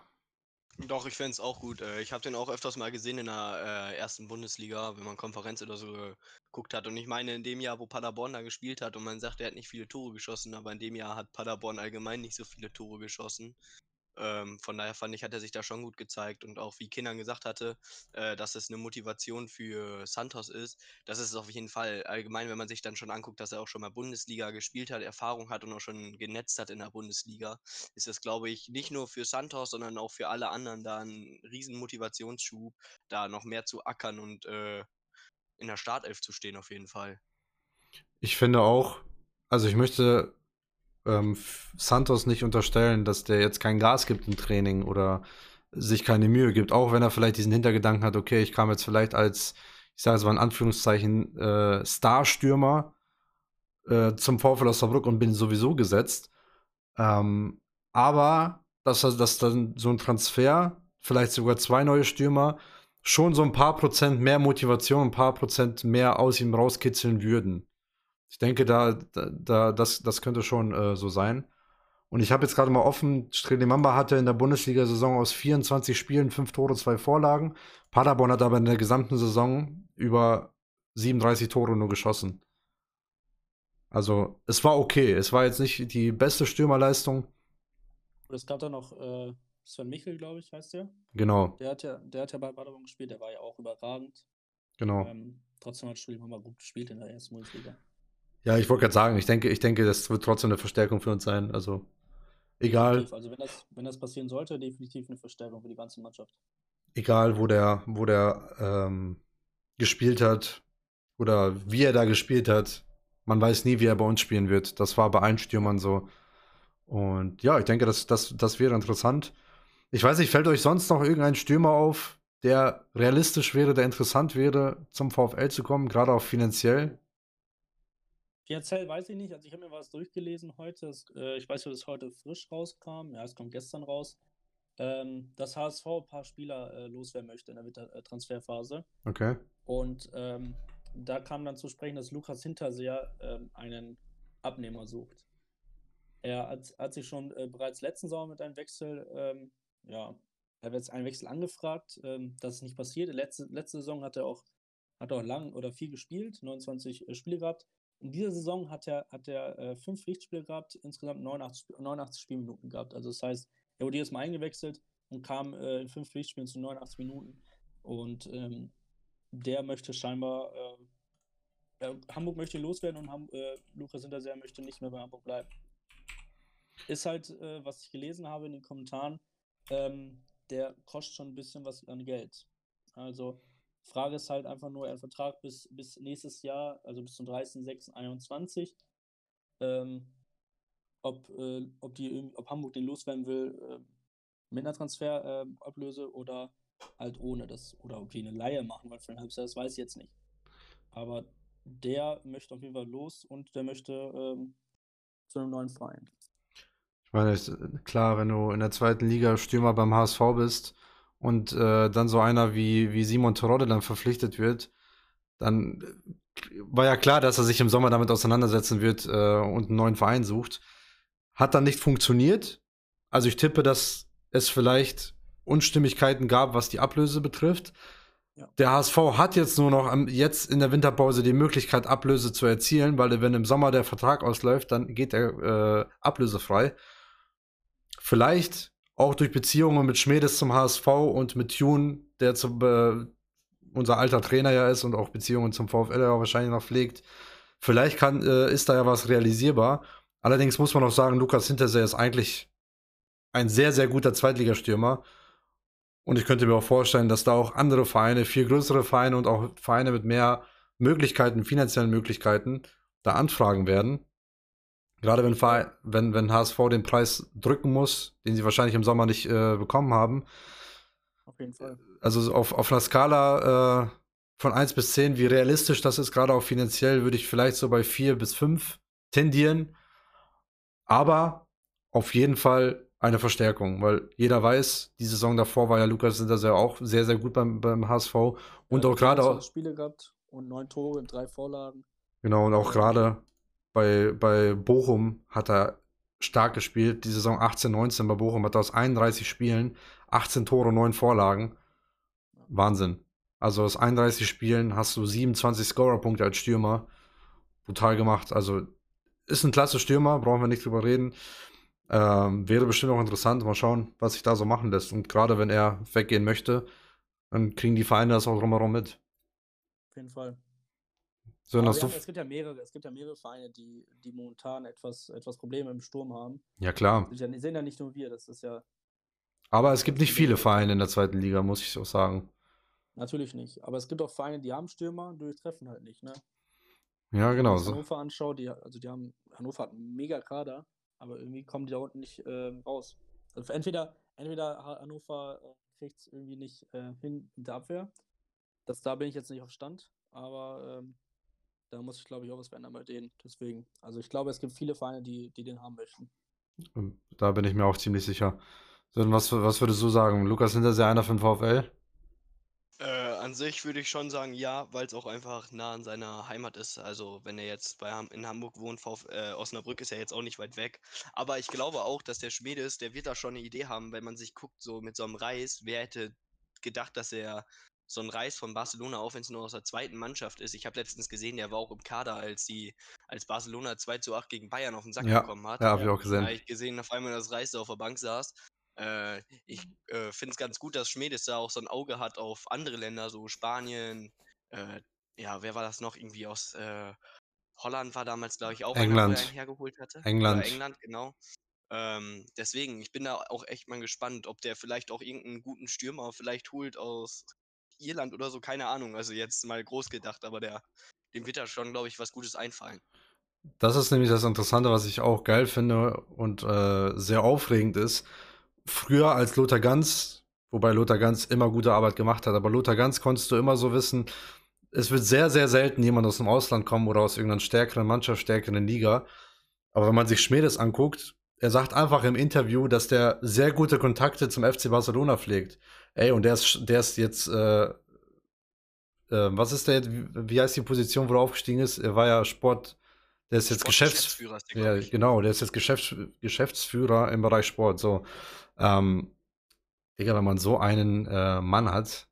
Doch, ich fände es auch gut. Äh, ich habe den auch öfters mal gesehen in der äh, ersten Bundesliga, wenn man Konferenz oder so geguckt hat. Und ich meine, in dem Jahr, wo Paderborn da gespielt hat und man sagt, er hat nicht viele Tore geschossen, aber in dem Jahr hat Paderborn allgemein nicht so viele Tore geschossen. Ähm, von daher fand ich, hat er sich da schon gut gezeigt und auch wie Kindern gesagt hatte, äh, dass es eine Motivation für Santos ist, das ist es auf jeden Fall. Allgemein, wenn man sich dann schon anguckt, dass er auch schon mal Bundesliga gespielt hat, Erfahrung hat und auch schon genetzt hat in der Bundesliga, ist es, glaube ich, nicht nur für Santos, sondern auch für alle anderen da ein riesen Motivationsschub, da noch mehr zu ackern und äh, in der Startelf zu stehen, auf jeden Fall. Ich finde auch, also ich möchte ähm, Santos nicht unterstellen, dass der jetzt kein Gas gibt im Training oder sich keine Mühe gibt, auch wenn er vielleicht diesen Hintergedanken hat, okay, ich kam jetzt vielleicht als, ich sage es mal in Anführungszeichen, äh, Starstürmer äh, zum VfL Osnabrück und bin sowieso gesetzt. Ähm, aber dass, dass dann so ein Transfer, vielleicht sogar zwei neue Stürmer, schon so ein paar Prozent mehr Motivation, ein paar Prozent mehr aus ihm rauskitzeln würden. Ich denke, da, da, das, das könnte schon äh, so sein. Und ich habe jetzt gerade mal offen, Strelimamba hatte in der Bundesliga-Saison aus 24 Spielen fünf Tore, zwei Vorlagen. Paderborn hat aber in der gesamten Saison über 37 Tore nur geschossen. Also, es war okay. Es war jetzt nicht die beste Stürmerleistung. Es gab da noch äh, Sven Michel, glaube ich, heißt der. Genau. Der hat ja, der hat ja bei Paderborn gespielt, der war ja auch überragend. Genau. Ähm, trotzdem hat Strelimamba gut gespielt in der ersten Bundesliga. Ja, ich wollte gerade sagen, ich denke, ich denke, das wird trotzdem eine Verstärkung für uns sein. Also, egal. Also, wenn das, wenn das passieren sollte, definitiv eine Verstärkung für die ganze Mannschaft. Egal, wo der, wo der ähm, gespielt hat oder wie er da gespielt hat. Man weiß nie, wie er bei uns spielen wird. Das war bei allen Stürmern so. Und ja, ich denke, das, das, das wäre interessant. Ich weiß nicht, fällt euch sonst noch irgendein Stürmer auf, der realistisch wäre, der interessant wäre, zum VfL zu kommen, gerade auch finanziell? Finanziell weiß ich nicht. Also ich habe mir was durchgelesen heute. Es, äh, ich weiß, dass es heute frisch rauskam. Ja, es kommt gestern raus. Ähm, dass HSV ein paar Spieler äh, loswerden möchte in der Winter äh, Transferphase. Okay. Und ähm, da kam dann zu sprechen, dass Lukas Hinterseher ähm, einen Abnehmer sucht. Er hat, hat sich schon äh, bereits letzten Sommer mit einem Wechsel, ähm, ja, er hat jetzt einen Wechsel angefragt. Ähm, das ist nicht passiert. Letzte, letzte Saison hat er auch, hat auch lang oder viel gespielt, 29 äh, Spiele gehabt. In dieser Saison hat er, hat er äh, fünf Pflichtspiele gehabt, insgesamt 89, 89 Spielminuten gehabt. Also das heißt, er wurde jedes Mal eingewechselt und kam äh, in fünf Pflichtspielen zu 89 Minuten. Und ähm, der möchte scheinbar, äh, Hamburg möchte loswerden und Ham äh, Lukas Hinterseher möchte nicht mehr bei Hamburg bleiben. Ist halt, äh, was ich gelesen habe in den Kommentaren, ähm, der kostet schon ein bisschen was an Geld. Also Frage ist halt einfach nur, er hat Vertrag bis, bis nächstes Jahr, also bis zum 30.06.21. Ähm, ob, äh, ob, ob Hamburg den loswerden will äh, mit einer Transferablöse äh, oder halt ohne das. Oder ob die eine Laie machen, weil für ein halbes Jahr, das weiß ich jetzt nicht. Aber der möchte auf jeden Fall los und der möchte ähm, zu einem neuen Verein. Ich meine, klar, wenn du in der zweiten Liga Stürmer beim HSV bist, und äh, dann so einer wie, wie Simon Terodde dann verpflichtet wird, dann äh, war ja klar, dass er sich im Sommer damit auseinandersetzen wird äh, und einen neuen Verein sucht. Hat dann nicht funktioniert. Also ich tippe, dass es vielleicht Unstimmigkeiten gab, was die Ablöse betrifft. Ja. Der HSV hat jetzt nur noch am, jetzt in der Winterpause die Möglichkeit, Ablöse zu erzielen, weil wenn im Sommer der Vertrag ausläuft, dann geht er äh, ablösefrei. Vielleicht auch durch Beziehungen mit Schmedes zum HSV und mit Tune, der zum, äh, unser alter Trainer ja ist und auch Beziehungen zum VfL ja wahrscheinlich noch pflegt. Vielleicht kann, äh, ist da ja was realisierbar. Allerdings muss man auch sagen, Lukas Hinterseer ist eigentlich ein sehr, sehr guter Zweitligastürmer. Und ich könnte mir auch vorstellen, dass da auch andere Vereine, viel größere Vereine und auch Vereine mit mehr Möglichkeiten, finanziellen Möglichkeiten, da anfragen werden. Gerade wenn, wenn, wenn HSV den Preis drücken muss, den sie wahrscheinlich im Sommer nicht äh, bekommen haben. Auf jeden Fall. Also auf, auf einer Skala äh, von 1 bis 10, wie realistisch das ist, gerade auch finanziell, würde ich vielleicht so bei 4 bis 5 tendieren. Aber auf jeden Fall eine Verstärkung, weil jeder weiß, die Saison davor war ja Lukas Hinterseher auch sehr, sehr gut beim, beim HSV. Und ja, auch gerade auch. Spiele gehabt und neun Tore und drei Vorlagen. Genau, und auch gerade bei, bei Bochum hat er stark gespielt. Die Saison 18, 19 bei Bochum hat er aus 31 Spielen 18 Tore, 9 Vorlagen. Wahnsinn. Also aus 31 Spielen hast du 27 Scorerpunkte als Stürmer. Brutal gemacht. Also ist ein klasse Stürmer, brauchen wir nicht drüber reden. Ähm, wäre bestimmt auch interessant. Mal schauen, was sich da so machen lässt. Und gerade wenn er weggehen möchte, dann kriegen die Vereine das auch drumherum mit. Auf jeden Fall. So, haben, es, gibt ja mehrere, es gibt ja mehrere Vereine, die, die momentan etwas, etwas Probleme im Sturm haben. Ja, klar. Die sehen ja nicht nur wir, das ist ja. Aber es gibt nicht viele Vereine in der zweiten Liga, muss ich so sagen. Natürlich nicht. Aber es gibt auch Vereine, die haben Stürmer, die treffen halt nicht, ne? Ja, genau. Wenn ich Hannover anschaue, die, also die haben, Hannover hat einen mega Kader, aber irgendwie kommen die da unten nicht äh, raus. Also entweder, entweder Hannover äh, kriegt es irgendwie nicht äh, hin in der Abwehr. Das, da bin ich jetzt nicht auf Stand, aber ähm, da muss ich, glaube ich, auch was verändern bei denen. Deswegen, also ich glaube, es gibt viele Vereine, die, die den haben möchten. Da bin ich mir auch ziemlich sicher. So, was, was würdest du sagen? Lukas Hinterseher einer für den VfL? Äh, an sich würde ich schon sagen, ja, weil es auch einfach nah an seiner Heimat ist. Also wenn er jetzt bei in Hamburg wohnt, Vf äh, Osnabrück ist ja jetzt auch nicht weit weg. Aber ich glaube auch, dass der Schmiedes, der wird da schon eine Idee haben, wenn man sich guckt, so mit so einem Reis, wer hätte gedacht, dass er so ein Reis von Barcelona, auch wenn es nur aus der zweiten Mannschaft ist. Ich habe letztens gesehen, der war auch im Kader, als die, als Barcelona 2 zu 8 gegen Bayern auf den Sack ja, bekommen hat. Ja, habe ich auch gesehen. Da habe ich gesehen, auf einmal, dass Reis da auf der Bank saß. Äh, ich äh, finde es ganz gut, dass Schmedes da auch so ein Auge hat auf andere Länder, so Spanien, äh, ja, wer war das noch? Irgendwie aus äh, Holland war damals, glaube ich, auch England. einer, er hergeholt hatte. England. Oder England, genau. Ähm, deswegen, ich bin da auch echt mal gespannt, ob der vielleicht auch irgendeinen guten Stürmer vielleicht holt aus Irland oder so, keine Ahnung. Also jetzt mal groß gedacht, aber der, dem wird da schon, glaube ich, was Gutes einfallen. Das ist nämlich das Interessante, was ich auch geil finde und äh, sehr aufregend ist. Früher als Lothar Ganz, wobei Lothar Ganz immer gute Arbeit gemacht hat, aber Lothar Ganz konntest du immer so wissen, es wird sehr, sehr selten jemand aus dem Ausland kommen oder aus irgendeiner stärkeren Mannschaft, stärkeren Liga. Aber wenn man sich Schmedes anguckt, er sagt einfach im Interview, dass der sehr gute Kontakte zum FC Barcelona pflegt. Ey, und der ist, der ist jetzt, äh, äh, was ist der jetzt, wie, wie, heißt die Position, wo er aufgestiegen ist? Er war ja Sport, der ist jetzt Geschäfts Geschäftsführer. ja, genau, der ist jetzt Geschäfts Geschäftsführer im Bereich Sport. So, ähm, Digga, wenn man so einen äh, Mann hat,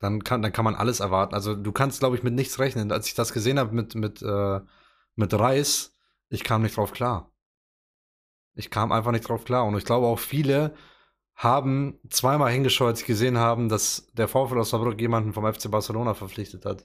dann kann, dann kann man alles erwarten. Also du kannst, glaube ich, mit nichts rechnen. Als ich das gesehen habe mit, mit, äh, mit Reis, ich kam nicht drauf klar. Ich kam einfach nicht drauf klar. Und ich glaube auch viele haben zweimal hingeschaut, als sie gesehen haben, dass der VfL Osnabrück jemanden vom FC Barcelona verpflichtet hat.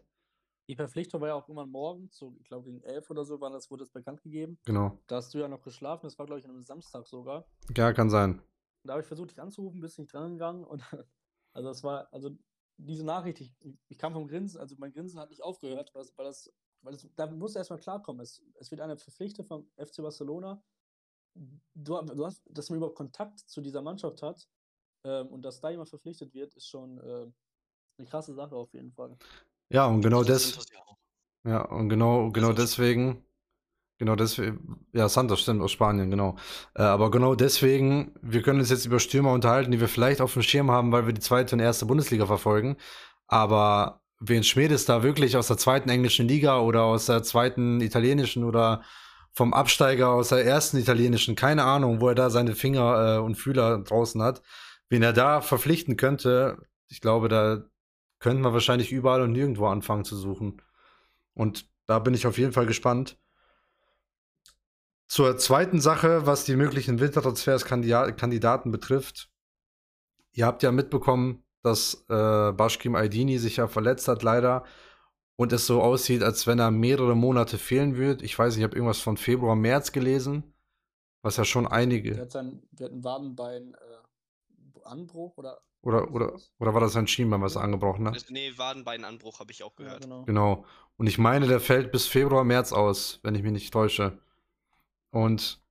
Die Verpflichtung war ja auch irgendwann morgens, so, ich glaube gegen elf oder so, wann das wurde das bekannt gegeben. Genau. Da hast du ja noch geschlafen, das war glaube ich an einem Samstag sogar. Ja, kann sein. Da habe ich versucht, dich anzurufen, bist nicht dran gegangen und also das war, also diese Nachricht, ich, ich kam vom Grinsen, also mein Grinsen hat nicht aufgehört, weil das, weil das weil es, da musst du erstmal klarkommen. Es, es wird einer verpflichtet vom FC Barcelona. Du, du hast, dass man überhaupt Kontakt zu dieser Mannschaft hat ähm, und dass da jemand verpflichtet wird, ist schon äh, eine krasse Sache auf jeden Fall. Ja, und genau das. Ja, und genau, genau deswegen. Genau deswegen, ja, Santos stimmt, aus Spanien, genau. Äh, aber genau deswegen, wir können uns jetzt über Stürmer unterhalten, die wir vielleicht auf dem Schirm haben, weil wir die zweite und erste Bundesliga verfolgen. Aber wen Schmedes da wirklich aus der zweiten englischen Liga oder aus der zweiten italienischen oder vom Absteiger aus der ersten italienischen, keine Ahnung, wo er da seine Finger äh, und Fühler draußen hat, wen er da verpflichten könnte, ich glaube, da könnte man wahrscheinlich überall und nirgendwo anfangen zu suchen. Und da bin ich auf jeden Fall gespannt. Zur zweiten Sache, was die möglichen Wintertransfers-Kandidaten betrifft. Ihr habt ja mitbekommen, dass äh, Bashkim Aydini sich ja verletzt hat, leider. Und es so aussieht, als wenn er mehrere Monate fehlen wird. Ich weiß nicht, ich habe irgendwas von Februar, März gelesen. Was ja schon einige. Der hat, sein, der hat ein Wadenbein, äh, Anbruch oder. Oder, oder, oder war das ein Schienbein, was er angebrochen hat? Nee, Wadenbeinanbruch habe ich auch gehört. Ja, genau. Genau. Und ich meine, der fällt bis Februar, März aus, wenn ich mich nicht täusche. Und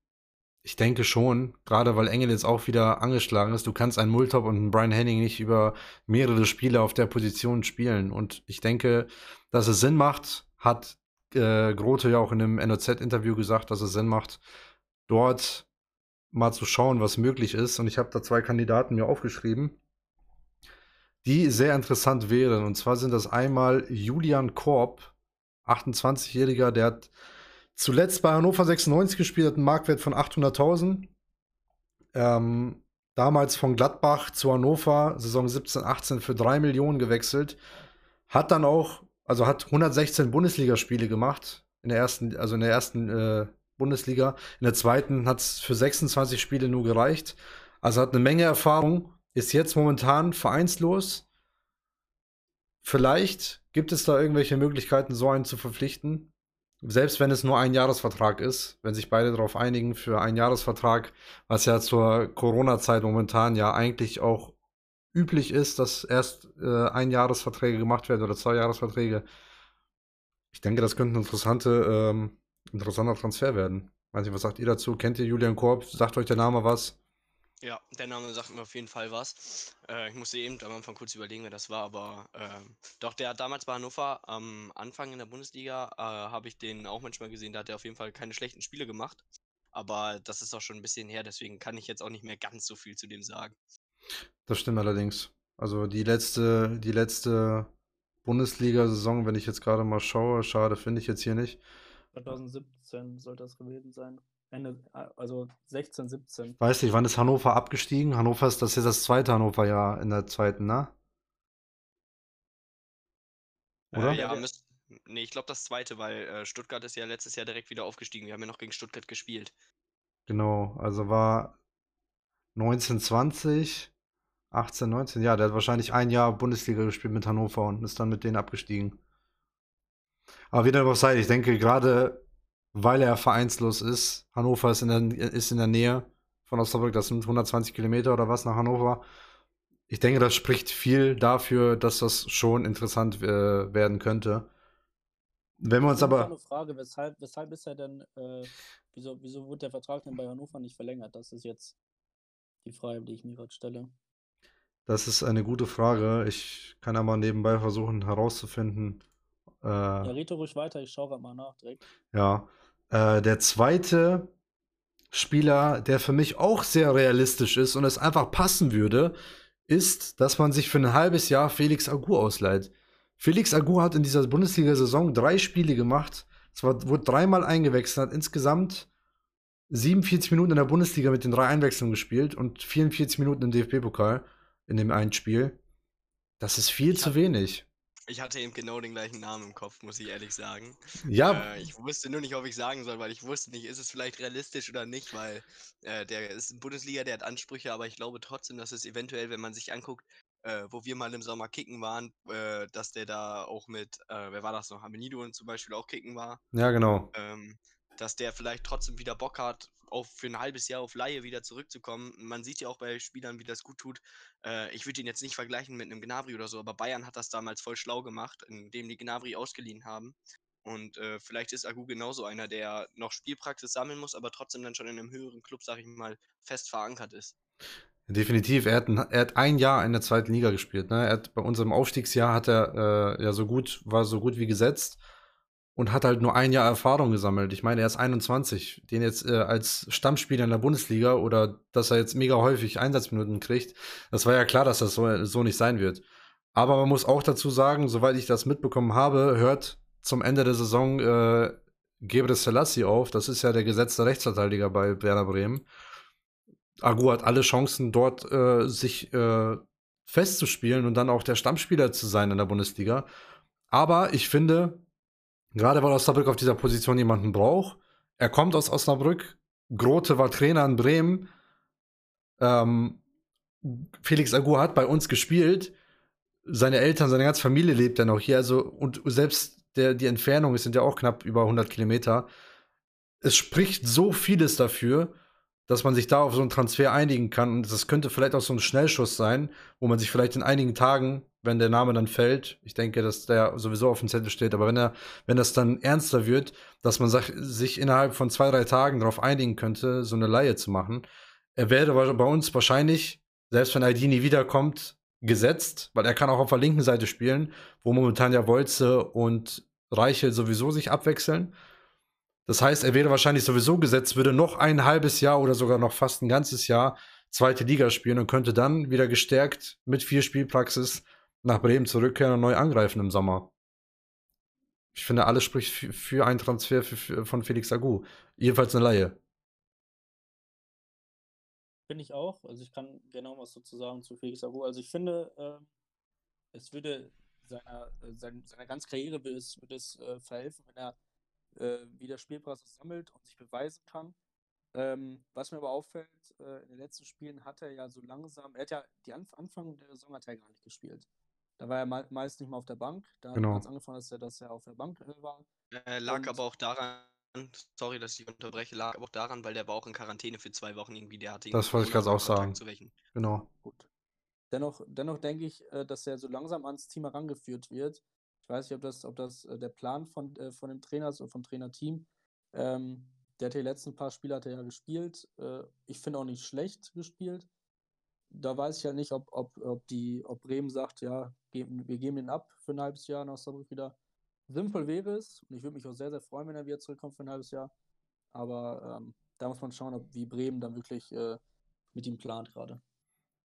ich denke schon, gerade weil Engel jetzt auch wieder angeschlagen ist, du kannst einen Multop und einen Brian Henning nicht über mehrere Spiele auf der Position spielen. Und ich denke, dass es Sinn macht, hat äh, Grote ja auch in einem NOZ-Interview gesagt, dass es Sinn macht, dort mal zu schauen, was möglich ist. Und ich habe da zwei Kandidaten mir aufgeschrieben, die sehr interessant wären. Und zwar sind das einmal Julian Korb, 28-Jähriger, der hat zuletzt bei Hannover 96 gespielt, hat einen Marktwert von 800.000. Ähm, damals von Gladbach zu Hannover, Saison 17, 18 für 3 Millionen gewechselt. Hat dann auch, also hat 116 Bundesligaspiele gemacht. In der ersten, also in der ersten äh, Bundesliga. In der zweiten hat es für 26 Spiele nur gereicht. Also hat eine Menge Erfahrung. Ist jetzt momentan vereinslos. Vielleicht gibt es da irgendwelche Möglichkeiten, so einen zu verpflichten. Selbst wenn es nur ein Jahresvertrag ist, wenn sich beide darauf einigen für einen Jahresvertrag, was ja zur Corona-Zeit momentan ja eigentlich auch üblich ist, dass erst äh, ein Jahresverträge gemacht werden oder zwei Jahresverträge. Ich denke, das könnte ein interessante, ähm, interessanter Transfer werden. Weiß nicht, was sagt ihr dazu? Kennt ihr Julian Korb? Sagt euch der Name was? Ja, der Name sagt mir auf jeden Fall was. Äh, ich musste eben am Anfang kurz überlegen, wer das war, aber äh, doch, der hat damals bei Hannover am Anfang in der Bundesliga, äh, habe ich den auch manchmal gesehen, da hat er auf jeden Fall keine schlechten Spiele gemacht. Aber das ist auch schon ein bisschen her, deswegen kann ich jetzt auch nicht mehr ganz so viel zu dem sagen. Das stimmt allerdings. Also die letzte, die letzte Bundesliga-Saison, wenn ich jetzt gerade mal schaue, schade, finde ich jetzt hier nicht. 2017 sollte das gewesen sein. Ende, also 16, 17. Weiß nicht, wann ist Hannover abgestiegen? Hannover ist das ist das zweite Hannover-Jahr in der zweiten, ne? Oder? Äh, ja, müsst, nee, ich glaube das zweite, weil äh, Stuttgart ist ja letztes Jahr direkt wieder aufgestiegen. Wir haben ja noch gegen Stuttgart gespielt. Genau, also war 1920, 18, 19, ja, der hat wahrscheinlich ein Jahr Bundesliga gespielt mit Hannover und ist dann mit denen abgestiegen. Aber wie dem auch sei, ich denke, gerade weil er vereinslos ist, Hannover ist in der, ist in der Nähe von Osnabrück, das sind 120 Kilometer oder was nach Hannover. Ich denke, das spricht viel dafür, dass das schon interessant äh, werden könnte. Wenn wir uns aber. Eine Frage, weshalb, weshalb ist er denn, äh, wieso, wieso wurde der Vertrag denn bei Hannover nicht verlängert? Das ist jetzt die Frage, die ich mir gerade stelle. Das ist eine gute Frage. Ich kann aber nebenbei versuchen herauszufinden. Äh, ja, rede ruhig weiter, ich schaue gerade mal nach direkt. Ja. Äh, der zweite Spieler, der für mich auch sehr realistisch ist und es einfach passen würde, ist, dass man sich für ein halbes Jahr Felix Agu ausleiht. Felix Agu hat in dieser Bundesliga-Saison drei Spiele gemacht. Es wurde dreimal eingewechselt, hat insgesamt 47 Minuten in der Bundesliga mit den drei Einwechslungen gespielt und 44 Minuten im DFB-Pokal in dem einen Spiel. Das ist viel ich zu wenig. Ich hatte eben genau den gleichen Namen im Kopf, muss ich ehrlich sagen. Ja. Äh, ich wusste nur nicht, ob ich sagen soll, weil ich wusste nicht, ist es vielleicht realistisch oder nicht, weil äh, der ist in Bundesliga, der hat Ansprüche, aber ich glaube trotzdem, dass es eventuell, wenn man sich anguckt, äh, wo wir mal im Sommer kicken waren, äh, dass der da auch mit, äh, wer war das noch, Amenido zum Beispiel auch kicken war. Ja, genau. Ähm, dass der vielleicht trotzdem wieder Bock hat, auf, für ein halbes Jahr auf Laie wieder zurückzukommen. Man sieht ja auch bei Spielern, wie das gut tut. Äh, ich würde ihn jetzt nicht vergleichen mit einem Gnabry oder so, aber Bayern hat das damals voll schlau gemacht, indem die Gnabry ausgeliehen haben. Und äh, vielleicht ist Agu genauso einer, der noch Spielpraxis sammeln muss, aber trotzdem dann schon in einem höheren Club, sag ich mal, fest verankert ist. Definitiv. Er hat, ein, er hat ein Jahr in der zweiten Liga gespielt. Ne? Er hat bei unserem Aufstiegsjahr hat er äh, ja so gut, war so gut wie gesetzt und hat halt nur ein Jahr Erfahrung gesammelt. Ich meine, er ist 21. Den jetzt äh, als Stammspieler in der Bundesliga oder dass er jetzt mega häufig Einsatzminuten kriegt, das war ja klar, dass das so, so nicht sein wird. Aber man muss auch dazu sagen, soweit ich das mitbekommen habe, hört zum Ende der Saison äh, Gebre Selassie auf. Das ist ja der gesetzte Rechtsverteidiger bei Werder Bremen. Agu hat alle Chancen, dort äh, sich äh, festzuspielen und dann auch der Stammspieler zu sein in der Bundesliga. Aber ich finde, Gerade weil Osnabrück auf dieser Position jemanden braucht. Er kommt aus Osnabrück. Grote war Trainer in Bremen. Ähm, Felix Agu hat bei uns gespielt. Seine Eltern, seine ganze Familie lebt ja noch hier. Also, und selbst der, die Entfernung sind ja auch knapp über 100 Kilometer. Es spricht so vieles dafür, dass man sich da auf so einen Transfer einigen kann. Und das könnte vielleicht auch so ein Schnellschuss sein, wo man sich vielleicht in einigen Tagen, wenn der Name dann fällt, ich denke, dass der sowieso auf dem Zettel steht, aber wenn er, wenn das dann ernster wird, dass man sich innerhalb von zwei, drei Tagen darauf einigen könnte, so eine Laie zu machen. Er wäre bei uns wahrscheinlich, selbst wenn nie wiederkommt, gesetzt, weil er kann auch auf der linken Seite spielen, wo momentan ja Wolze und Reichel sowieso sich abwechseln. Das heißt, er wäre wahrscheinlich sowieso gesetzt, würde noch ein halbes Jahr oder sogar noch fast ein ganzes Jahr zweite Liga spielen und könnte dann wieder gestärkt mit viel Spielpraxis nach Bremen zurückkehren und neu angreifen im Sommer. Ich finde, alles spricht für, einen Transfer von Felix Agu. Jedenfalls eine Laie. Finde ich auch. Also ich kann genau was sozusagen zu Felix Agu. Also ich finde, äh, es würde seiner, äh, seiner, seiner ganzen Karriere würde es, würde es äh, verhelfen, wenn er äh, wieder Spielpraxis sammelt und sich beweisen kann. Ähm, was mir aber auffällt, äh, in den letzten Spielen hat er ja so langsam, er hat ja die Anf Anfang der Saison hat er gar nicht gespielt. Da war er me meist nicht mehr auf der Bank. Da genau. hat es angefangen, dass er, dass er auf der Bank äh, war. Äh, lag und, aber auch daran, sorry, dass ich unterbreche, lag aber auch daran, weil der war auch in Quarantäne für zwei Wochen irgendwie, der hatte Das wollte ich gerade auch sagen. Genau. Gut. Dennoch, dennoch denke ich, äh, dass er so langsam ans Team herangeführt wird. Ich weiß nicht, ob das, ob das äh, der Plan von, äh, von dem Trainer ist oder vom Trainerteam. Ähm, der hat die letzten paar Spiele hat er ja gespielt. Äh, ich finde auch nicht schlecht gespielt. Da weiß ich ja halt nicht, ob, ob, ob, die, ob Bremen sagt, ja, wir geben den ab für ein halbes Jahr nach Saarbrück wieder. Sinnvoll wäre es, und ich würde mich auch sehr, sehr freuen, wenn er wieder zurückkommt für ein halbes Jahr. Aber ähm, da muss man schauen, ob, wie Bremen dann wirklich äh, mit ihm plant gerade.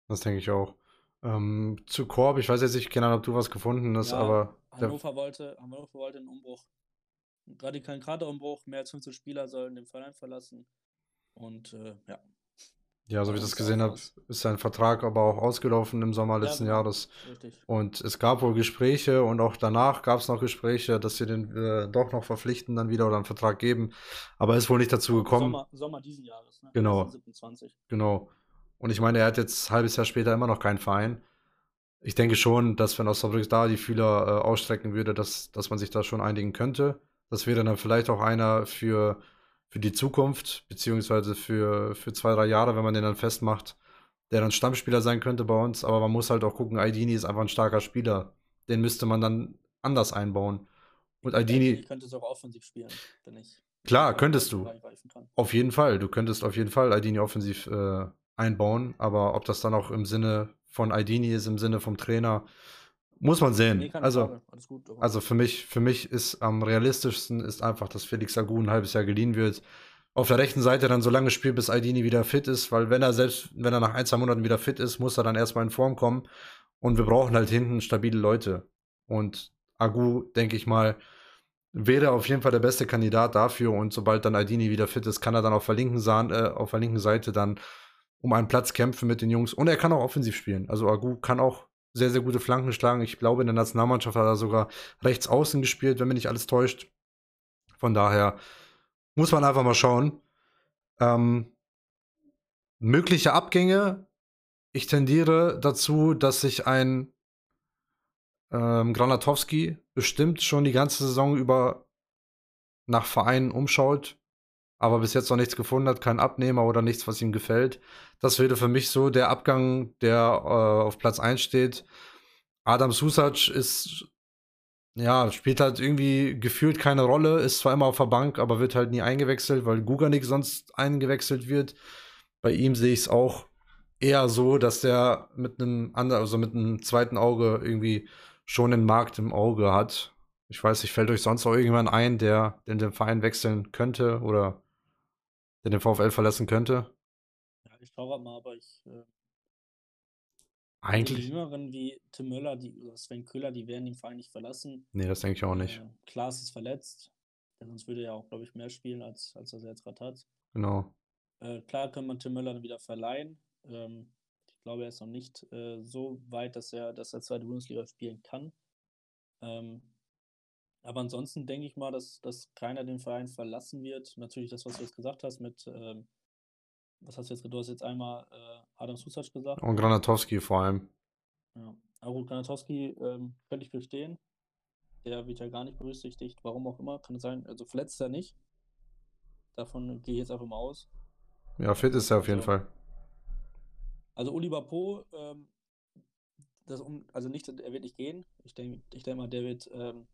Das denke ich auch. Ähm, zu Korb, ich weiß jetzt nicht genau, ob du was gefunden hast, ja, aber. Hannover wollte, Hannover wollte einen Umbruch. Einen radikalen Kaderumbruch, mehr als 15 Spieler sollen den Verein verlassen. Und äh, ja. Ja, so wie ich das gesehen habe, ist sein Vertrag aber auch ausgelaufen im Sommer letzten ja, genau. Jahres. Richtig. Und es gab wohl Gespräche und auch danach gab es noch Gespräche, dass sie den äh, doch noch verpflichten dann wieder oder einen Vertrag geben. Aber ist wohl nicht dazu gekommen. Sommer, Sommer diesen Jahres, ne? Genau. 27. Genau. Und ich meine, er hat jetzt ein halbes Jahr später immer noch keinen Verein. Ich denke schon, dass wenn Osnabrück da die Fühler äh, ausstrecken würde, dass, dass man sich da schon einigen könnte. Das wäre dann vielleicht auch einer für, für die Zukunft, beziehungsweise für, für zwei, drei Jahre, wenn man den dann festmacht, der dann Stammspieler sein könnte bei uns. Aber man muss halt auch gucken, Aidini ist einfach ein starker Spieler. Den müsste man dann anders einbauen. Und Aidini. Ich könnte es auch offensiv spielen, wenn ich. Klar, könntest du. Auf jeden Fall. Du könntest auf jeden Fall Aidini offensiv äh, einbauen, aber ob das dann auch im Sinne von Aldini ist, im Sinne vom Trainer, muss man sehen. Nee, also, gut, also für mich, für mich ist am realistischsten ist einfach, dass Felix Agu ein halbes Jahr geliehen wird. Auf der rechten Seite dann so lange spielt, bis Aldini wieder fit ist, weil wenn er selbst, wenn er nach ein, zwei Monaten wieder fit ist, muss er dann erstmal in Form kommen. Und wir brauchen halt hinten stabile Leute. Und Agu, denke ich mal, wäre auf jeden Fall der beste Kandidat dafür. Und sobald dann Aldini wieder fit ist, kann er dann auf der linken, Sa äh, auf der linken Seite dann um einen Platz kämpfen mit den Jungs. Und er kann auch offensiv spielen. Also Agu kann auch sehr, sehr gute Flanken schlagen. Ich glaube, in der Nationalmannschaft hat er sogar rechts außen gespielt, wenn mich nicht alles täuscht. Von daher muss man einfach mal schauen. Ähm, mögliche Abgänge. Ich tendiere dazu, dass sich ein ähm, Granatowski bestimmt schon die ganze Saison über nach Vereinen umschaut, aber bis jetzt noch nichts gefunden hat, kein Abnehmer oder nichts, was ihm gefällt. Das wäre für mich so der Abgang, der äh, auf Platz 1 steht. Adam Susac ist, ja, spielt halt irgendwie gefühlt keine Rolle, ist zwar immer auf der Bank, aber wird halt nie eingewechselt, weil Guganik sonst eingewechselt wird. Bei ihm sehe ich es auch eher so, dass der mit einem anderen, also mit einem zweiten Auge irgendwie schon den Markt im Auge hat. Ich weiß nicht, fällt euch sonst noch irgendjemand ein, der den, den Verein wechseln könnte oder der den VfL verlassen könnte? Ja, ich schaue mal, aber ich. Äh, Eigentlich. Die Jüngeren wie Tim Müller die, oder Sven Köhler, die werden den Verein nicht verlassen. Nee, das denke ich auch nicht. Äh, Klaas ist verletzt. Sonst würde er auch, glaube ich, mehr spielen, als, als er jetzt gerade hat. Genau. Äh, klar kann man Tim Müller dann wieder verleihen. Ähm, ich glaube, er ist noch nicht äh, so weit, dass er, dass er zweite Bundesliga spielen kann. Ähm, aber ansonsten denke ich mal, dass, dass keiner den Verein verlassen wird. Natürlich das, was du jetzt gesagt hast mit, ähm, was hast du jetzt, du hast jetzt einmal äh, Adam Susac gesagt. Und Granatowski vor allem. Ja, aber gut, Granatowski ähm, könnte ich verstehen. Der wird ja gar nicht berücksichtigt, warum auch immer, kann es sein. Also verletzt er nicht. Davon gehe ich jetzt einfach mal aus. Ja, fit ist er auf jeden Also, Fall. also Oliver Po, ähm, das um, also nicht, er wird nicht gehen. Ich denke, ich denke mal, der wird ähm,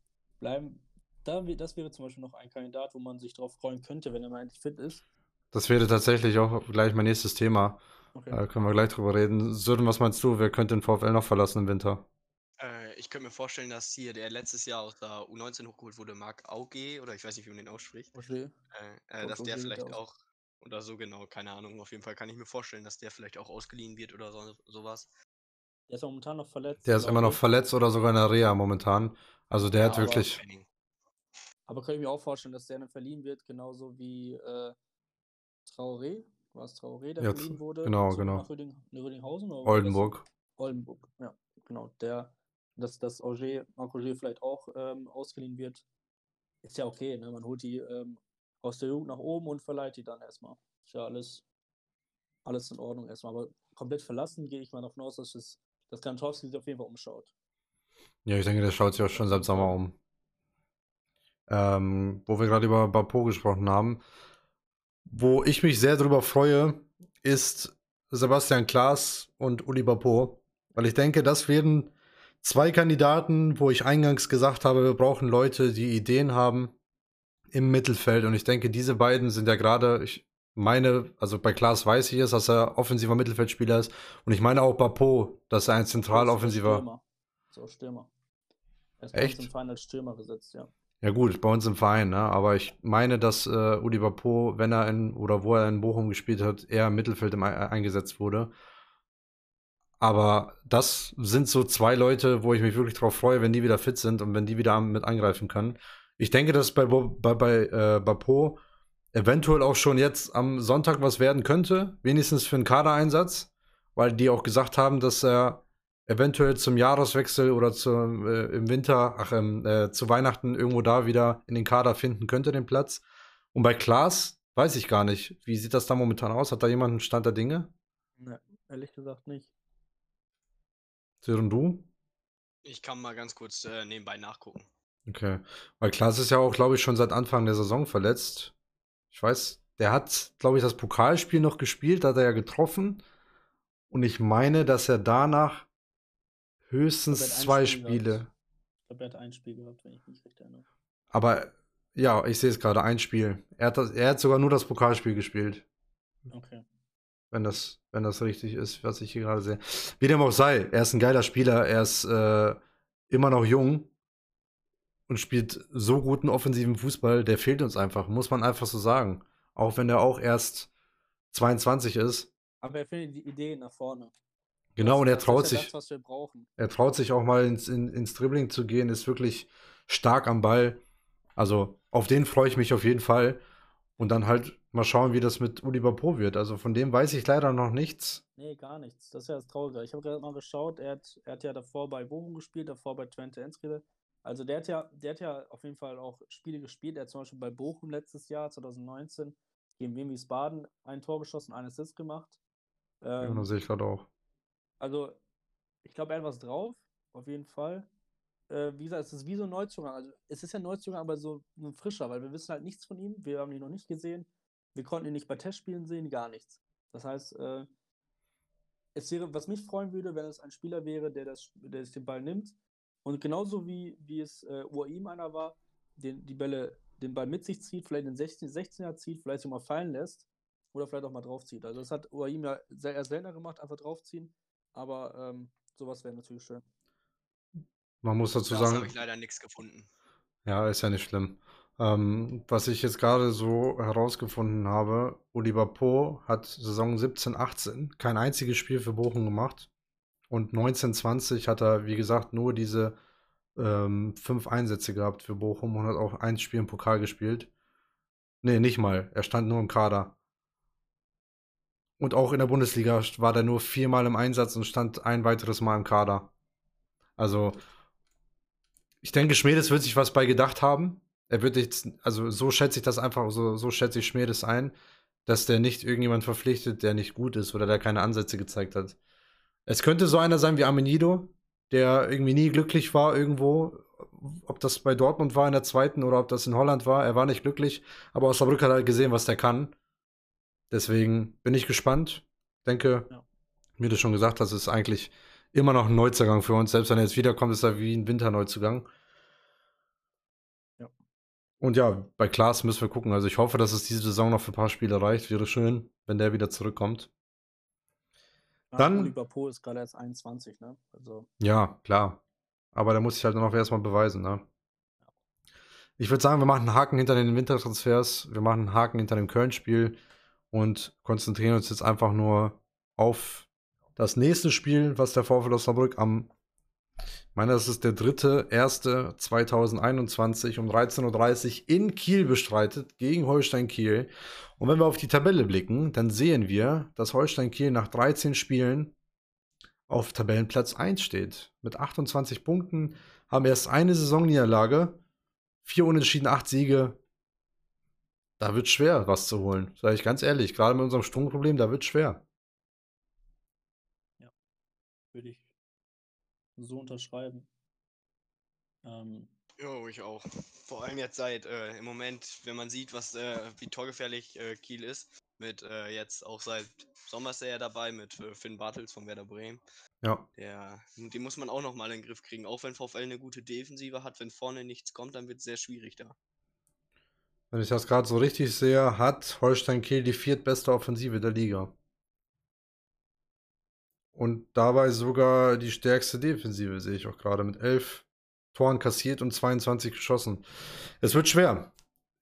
bleiben. Da, das wäre zum Beispiel noch ein Kandidat, wo man sich drauf freuen könnte, wenn er mal endlich fit ist. Das wäre tatsächlich auch gleich mein nächstes Thema. Okay. Da können wir gleich drüber reden. Sören, was meinst du? Wer könnte den VfL noch verlassen im Winter? Äh, ich könnte mir vorstellen, dass hier der letztes Jahr aus der U19 hochgeholt wurde, Marc Auge, oder ich weiß nicht, wie man den ausspricht, Verstehe. äh, äh, dass der er vielleicht aus. auch, oder so genau, keine Ahnung, auf jeden Fall kann ich mir vorstellen, dass der vielleicht auch ausgeliehen wird oder so, sowas. Der ist momentan noch verletzt. Der ist immer noch verletzt oder sogar in der Reha momentan. Also der Ja, hat aber- wirklich. Training. Aber kann ich mir auch vorstellen, dass der dann verliehen wird, genauso wie äh, Traoré. War es Traoré, der Ja, verliehen wurde? genau, zu- genau. Nach Rödinghausen? Oder? Oldenburg. Oldenburg, ja, genau. Der, dass das Auger, Marc Auger vielleicht auch ähm, ausgeliehen wird, ist ja okay. Ne? Man holt die ähm, aus der Jugend nach oben und verleiht die dann erstmal. Ist ja alles, alles in Ordnung erstmal. Aber komplett verlassen gehe ich mal davon aus, dass, es, dass Kantowski sich auf jeden Fall umschaut. Ja, ich denke, der schaut sich auch schon seit Sommer um. Ähm, wo wir gerade über Bapo gesprochen haben. Wo ich mich sehr drüber freue, ist Sebastian Klaas und Uli Bapo. Weil ich denke, das werden zwei Kandidaten, wo ich eingangs gesagt habe, wir brauchen Leute, die Ideen haben im Mittelfeld. Und ich denke, diese beiden sind ja gerade, ich meine, also bei Klaas weiß ich es, dass er offensiver Mittelfeldspieler ist. Und ich meine auch Bapo, dass er ein zentral offensiver. Stürmer. Ist auch Stürmer. Er ist bei uns Echt? im Verein als Stürmer gesetzt, ja. Ja gut, bei uns im Verein, ne? aber ich meine, dass äh, Udi Po, wenn er in, oder wo er in Bochum gespielt hat, eher im Mittelfeld im, Ei- eingesetzt wurde. Aber das sind so zwei Leute, wo ich mich wirklich drauf freue, wenn die wieder fit sind und wenn die wieder mit angreifen können. Ich denke, dass bei, Bo, bei, bei äh, Bapo eventuell auch schon jetzt am Sonntag was werden könnte, wenigstens für einen Kadereinsatz, weil die auch gesagt haben, dass er eventuell zum Jahreswechsel oder zum, äh, im Winter, ach, ähm, äh, zu Weihnachten irgendwo da wieder in den Kader finden könnte, den Platz. Und bei Klaas weiß ich gar nicht. Wie sieht das da momentan aus? Hat da jemand einen Stand der Dinge? Ne, ehrlich gesagt nicht. Sören, du? Ich kann mal ganz kurz äh, nebenbei nachgucken. Okay. Weil Klaas ist ja auch, glaube ich, schon seit Anfang der Saison verletzt. Ich weiß, der hat, glaube ich, das Pokalspiel noch gespielt, da hat er ja getroffen. Und ich meine, dass er danach höchstens er zwei Spiel Spiele. gehabt. Ich glaube, er hat ein Spiel gehabt, wenn ich mich recht erinnere. Aber ja, ich sehe es gerade, ein Spiel. Er hat, das, er hat sogar nur das Pokalspiel gespielt. Okay. Wenn das, wenn das richtig ist, was ich hier gerade sehe. Wie dem auch sei, er ist ein geiler Spieler, er ist äh, immer noch jung und spielt so guten offensiven Fußball, der fehlt uns einfach, muss man einfach so sagen. Auch wenn er auch erst 22 ist. Aber er findet die Ideen nach vorne. Genau, Das- und er traut ist ja sich, Das, was wir brauchen. er traut sich auch mal ins, in, ins Dribbling zu gehen, ist wirklich stark am Ball. Also auf den freue ich mich auf jeden Fall. Und dann halt mal schauen, wie das mit Oliver Pro wird. Also von dem weiß ich leider noch nichts. Nee, gar nichts. Das ist ja das Traurige. Ich habe gerade mal geschaut, er hat, er hat ja davor bei Bochum gespielt, davor bei Twente Enschede. Also der hat ja, der hat ja auf jeden Fall auch Spiele gespielt. Er hat zum Beispiel bei Bochum letztes Jahr, 2019, gegen Wien Wiesbaden ein Tor geschossen, einen Assist gemacht. Ja, Ähm, das sehe ich gerade auch. also, ich glaube, er hat was drauf, auf jeden Fall. Äh, wie gesagt, es ist wie so ein Neuzugang. Also, es ist ja ein Neuzugang, aber so ein frischer, weil wir wissen halt nichts von ihm. Wir haben ihn noch nicht gesehen. Wir konnten ihn nicht bei Testspielen sehen, gar nichts. Das heißt, äh, es wäre, was mich freuen würde, wenn es ein Spieler wäre, der, das, der es den Ball nimmt und genauso wie, wie es äh, Uaim einer war, den, die Bälle, den Ball mit sich zieht, vielleicht den 16, 16er zieht, vielleicht sich mal fallen lässt oder vielleicht auch mal draufzieht. Also das hat Uaim ja sehr, eher seltener gemacht, einfach draufziehen. Aber ähm, sowas wäre natürlich schön. Man muss dazu Das sagen, habe ich leider nichts gefunden. Ja, ist ja nicht schlimm. Ähm, was ich jetzt gerade so herausgefunden habe, Oliver Po hat Saison 17, 18 kein einziges Spiel für Bochum gemacht. Und 19, 20 hat er, wie gesagt, nur diese ähm, fünf Einsätze gehabt für Bochum und hat auch ein Spiel im Pokal gespielt. Nee, nicht mal. Er stand nur im Kader. Und auch in der Bundesliga war der nur viermal im Einsatz und stand ein weiteres Mal im Kader. Also, ich denke, Schmiedes wird sich was bei gedacht haben. Er wird jetzt, also so schätze ich das einfach, so, so schätze ich Schmiedes ein, dass der nicht irgendjemand verpflichtet, der nicht gut ist oder der keine Ansätze gezeigt hat. Es könnte so einer sein wie Amenido, der irgendwie nie glücklich war irgendwo, ob das bei Dortmund war in der zweiten oder ob das in Holland war. Er war nicht glücklich, aber Osnabrück hat halt gesehen, was der kann. Deswegen bin ich gespannt. Denke, Ja. wie du schon gesagt hast, ist eigentlich immer noch ein Neuzugang für uns. Selbst wenn er jetzt wiederkommt, ist er wie ein Winterneuzugang. Ja. Und ja, bei Klaas müssen wir gucken. Also ich hoffe, dass es diese Saison noch für ein paar Spiele reicht. Wäre schön, wenn der wieder zurückkommt. Ja, Dann- Oliver Pohl ist gerade erst 21, ne? Also, Ja, klar. Aber da muss ich halt noch erstmal beweisen, ne? Ich würde sagen, wir machen einen Haken hinter den Wintertransfers, wir machen einen Haken hinter dem Köln-Spiel und konzentrieren uns jetzt einfach nur auf das nächste Spiel, was der VfL Osnabrück am, ich meine, das ist der dritte, erste 2021 um 13.30 Uhr in Kiel bestreitet gegen Holstein Kiel. Und wenn wir auf die Tabelle blicken, dann sehen wir, dass Holstein Kiel nach 13 Spielen auf Tabellenplatz 1 steht. Mit 28 Punkten, haben erst eine Saisonniederlage, vier Unentschieden, acht Siege. Da wird schwer, was zu holen. Sage ich ganz ehrlich. Gerade mit unserem Sturmproblem, da wird schwer. würde ich so unterschreiben. Ähm, Jo, ich auch. Vor allem jetzt seit äh, im Moment, wenn man sieht, was äh, wie torgefährlich äh, Kiel ist, mit äh, jetzt auch seit Sommer ist er ja dabei mit äh, Finn Bartels von Werder Bremen. Ja. Der, den muss man auch noch mal in den Griff kriegen. Auch wenn VfL eine gute Defensive hat, wenn vorne nichts kommt, dann wird es sehr schwierig da. Wenn ich das gerade so richtig sehe, hat Holstein Kiel die viertbeste Offensive der Liga. Und dabei sogar die stärkste Defensive, sehe ich auch gerade, mit elf Toren kassiert und 22 geschossen. Es wird schwer.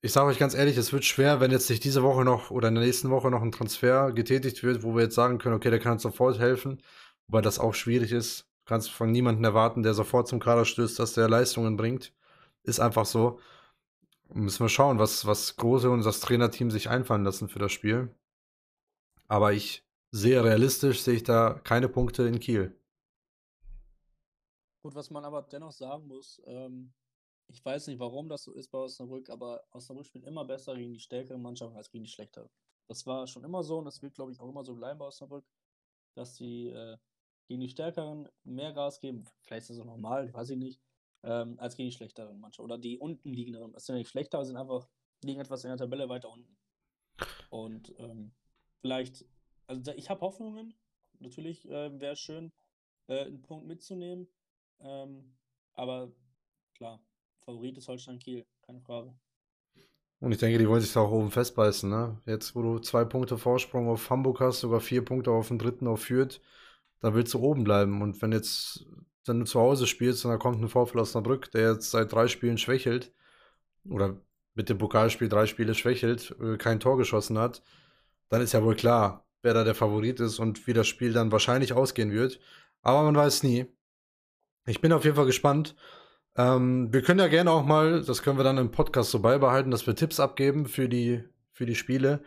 Ich sage euch ganz ehrlich, es wird schwer, wenn jetzt nicht diese Woche noch oder in der nächsten Woche noch ein Transfer getätigt wird, wo wir jetzt sagen können, okay, der kann uns sofort helfen. Wobei das auch schwierig ist. Du kannst von niemandem erwarten, der sofort zum Kader stößt, dass der Leistungen bringt. Ist einfach so. Müssen wir schauen, was, was Große und das Trainerteam sich einfallen lassen für das Spiel. Aber ich sehe realistisch, sehe ich da keine Punkte in Kiel. Gut, was man aber dennoch sagen muss, ähm, ich weiß nicht, warum das so ist bei Osnabrück, aber Osnabrück spielt immer besser gegen die stärkeren Mannschaften als gegen die schlechteren. Das war schon immer so und das wird, glaube ich, auch immer so bleiben bei Osnabrück, dass sie äh, gegen die stärkeren mehr Gas geben. Vielleicht ist das auch normal, weiß ich nicht, ähm, als gegen die schlechteren Mannschaften oder die unten liegenden. Das sind nicht schlechter, sind einfach, liegen etwas in der Tabelle weiter unten. Und ähm, vielleicht, also ich habe Hoffnungen, natürlich äh, wäre es schön, äh, einen Punkt mitzunehmen. Ähm, aber klar, Favorit ist Holstein Kiel, keine Frage. Und ich denke, die wollen sich da auch oben festbeißen, ne? Jetzt, wo du zwei Punkte Vorsprung auf Hamburg hast, sogar vier Punkte auf den dritten auf Fürth, da willst du oben bleiben. Und wenn jetzt dann du zu Hause spielst und da kommt ein VfL Osnabrück, der jetzt seit drei Spielen schwächelt, oder mit dem Pokalspiel drei Spiele schwächelt, äh, kein Tor geschossen hat, dann ist ja wohl klar, wer da der Favorit ist und wie das Spiel dann wahrscheinlich ausgehen wird. Aber man weiß nie. Ich bin auf jeden Fall gespannt. Ähm, wir können ja gerne auch mal, das können wir dann im Podcast so beibehalten, dass wir Tipps abgeben für die, für die Spiele.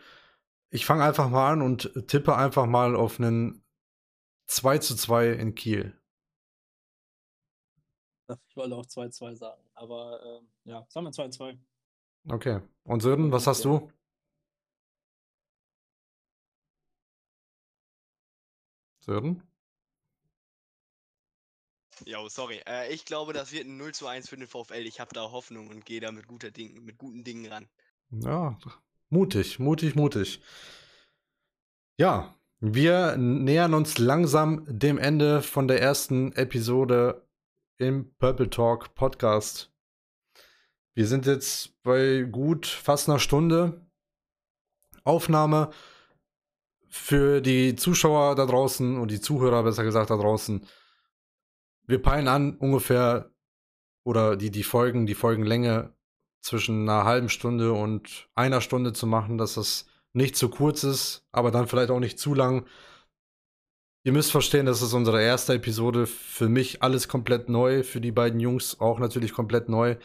Ich fange einfach mal an und tippe einfach mal auf einen 2 zu 2 in Kiel. Ich wollte auch 2-2 sagen, aber ähm, ja, sagen wir 2-2. Okay. Und Sören, was hast du? Sören? Jo, sorry. Äh, ich glaube, das wird ein 0 zu 1 für den VfL. Ich habe da Hoffnung und gehe da mit, guter Ding, mit guten Dingen ran. Ja, mutig, mutig, mutig. Ja, wir nähern uns langsam dem Ende von der ersten Episode im Purple Talk Podcast. Wir sind jetzt bei gut fast einer Stunde Aufnahme für die Zuschauer da draußen und die Zuhörer besser gesagt da draußen. Wir peilen an ungefähr oder die, die Folgen, die Folgenlänge zwischen einer halben Stunde und einer Stunde zu machen, dass das nicht zu kurz ist, aber dann vielleicht auch nicht zu lang. Ihr müsst verstehen, das ist unsere erste Episode. Für mich alles komplett neu, für die beiden Jungs auch natürlich komplett neu.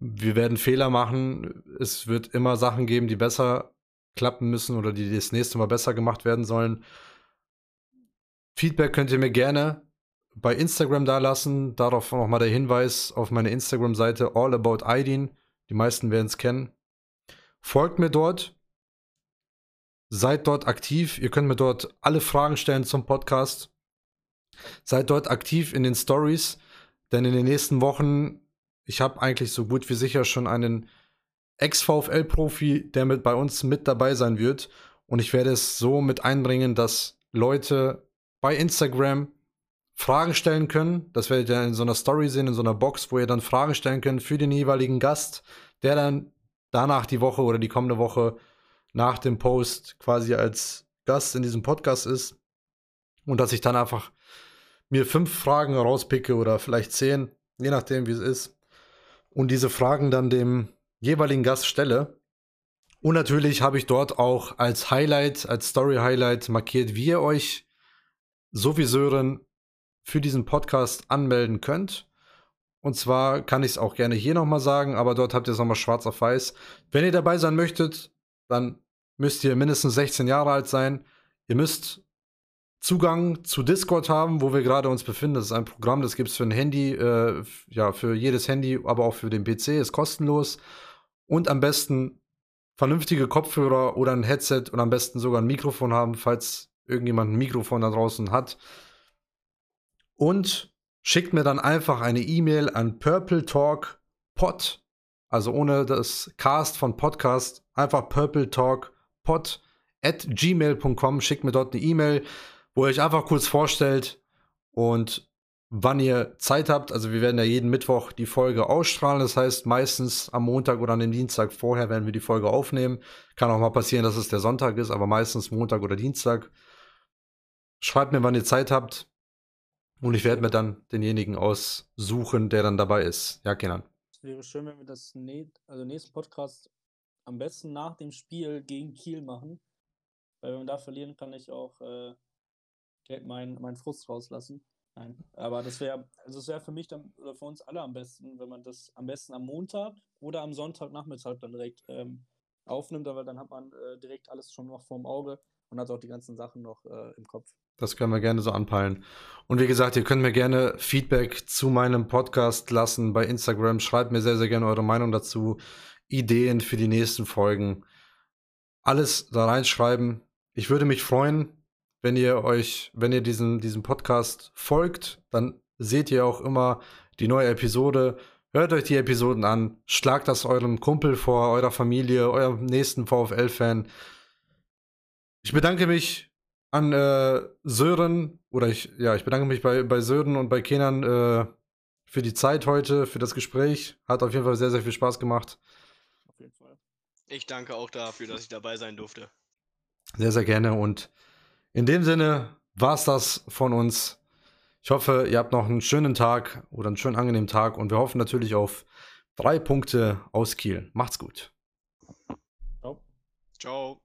Wir werden Fehler machen. Es wird immer Sachen geben, die besser klappen müssen oder die das nächste Mal besser gemacht werden sollen. Feedback könnt ihr mir gerne bei Instagram da lassen. Darauf nochmal der Hinweis auf meine Instagram-Seite All About Aidin. Die meisten werden es kennen. Folgt mir dort. Seid dort aktiv. Ihr könnt mir dort alle Fragen stellen zum Podcast. Seid dort aktiv in den Stories, denn in den nächsten Wochen, ich habe eigentlich so gut wie sicher schon einen Ex-VfL-Profi, der mit bei uns mit dabei sein wird. Und ich werde es so mit einbringen, dass Leute bei Instagram Fragen stellen können. Das werdet ihr in so einer Story sehen, in so einer Box, wo ihr dann Fragen stellen könnt für den jeweiligen Gast, der dann danach die Woche oder die kommende Woche nach dem Post quasi als Gast in diesem Podcast ist. Und dass ich dann einfach mir fünf Fragen rauspicke oder vielleicht zehn, je nachdem, wie es ist. Und diese Fragen dann dem jeweiligen Gast stelle. Und natürlich habe ich dort auch als Highlight, als Story-Highlight markiert, wie ihr euch so wie Sören für diesen Podcast anmelden könnt. Und zwar kann ich es auch gerne hier nochmal sagen, aber dort habt ihr es nochmal schwarz auf weiß. Wenn ihr dabei sein möchtet, dann müsst ihr mindestens 16 Jahre alt sein. Ihr müsst Zugang zu Discord haben, wo wir gerade uns befinden. Das ist ein Programm, das gibt es für ein Handy, äh, ja, für jedes Handy, aber auch für den PC, ist kostenlos. Und am besten vernünftige Kopfhörer oder ein Headset und am besten sogar ein Mikrofon haben, falls irgendjemand ein Mikrofon da draußen hat. Und schickt mir dann einfach eine E-Mail an Purple Talk Pod, also ohne das Cast von Podcast, einfach Purple Talk Pod at gmail.com, schickt mir dort eine E-Mail wo ihr euch einfach kurz vorstellt und wann ihr Zeit habt. Also wir werden ja jeden Mittwoch die Folge ausstrahlen. Das heißt, meistens am Montag oder an dem Dienstag vorher werden wir die Folge aufnehmen. Kann auch mal passieren, dass es der Sonntag ist, aber meistens Montag oder Dienstag. Schreibt mir, wann ihr Zeit habt. Und ich werde mir dann denjenigen aussuchen, der dann dabei ist. Ja, Kenan. Es wäre schön, wenn wir das nä also nächsten Podcast am besten nach dem Spiel gegen Kiel machen. Weil wenn wir da verlieren, kann ich auch äh, meinen mein Frust rauslassen. Nein, aber das wäre, also es wäre für mich dann oder für uns alle am besten, wenn man das am besten am Montag oder am Sonntagnachmittag dann direkt ähm, aufnimmt, aber dann hat man äh, direkt alles schon noch vorm Auge und hat auch die ganzen Sachen noch äh, im Kopf. Das können wir gerne so anpeilen. Und wie gesagt, ihr könnt mir gerne Feedback zu meinem Podcast lassen bei Instagram. Schreibt mir sehr, sehr gerne eure Meinung dazu, Ideen für die nächsten Folgen. Alles da reinschreiben. Ich würde mich freuen, wenn ihr euch, wenn ihr diesen, diesem Podcast folgt, dann seht ihr auch immer die neue Episode. Hört euch die Episoden an, schlagt das eurem Kumpel vor, eurer Familie, eurem nächsten VfL-Fan. Ich bedanke mich an äh, Sören, oder ich, ja, ich bedanke mich bei, bei Sören und bei Kenan äh, für die Zeit heute, für das Gespräch. Hat auf jeden Fall sehr, sehr viel Spaß gemacht. Auf jeden Fall. Ich danke auch dafür, dass ich dabei sein durfte. Sehr, sehr gerne und in dem Sinne war es das von uns. Ich hoffe, ihr habt noch einen schönen Tag oder einen schönen angenehmen Tag und wir hoffen natürlich auf drei Punkte aus Kiel. Macht's gut. Ciao. Ciao.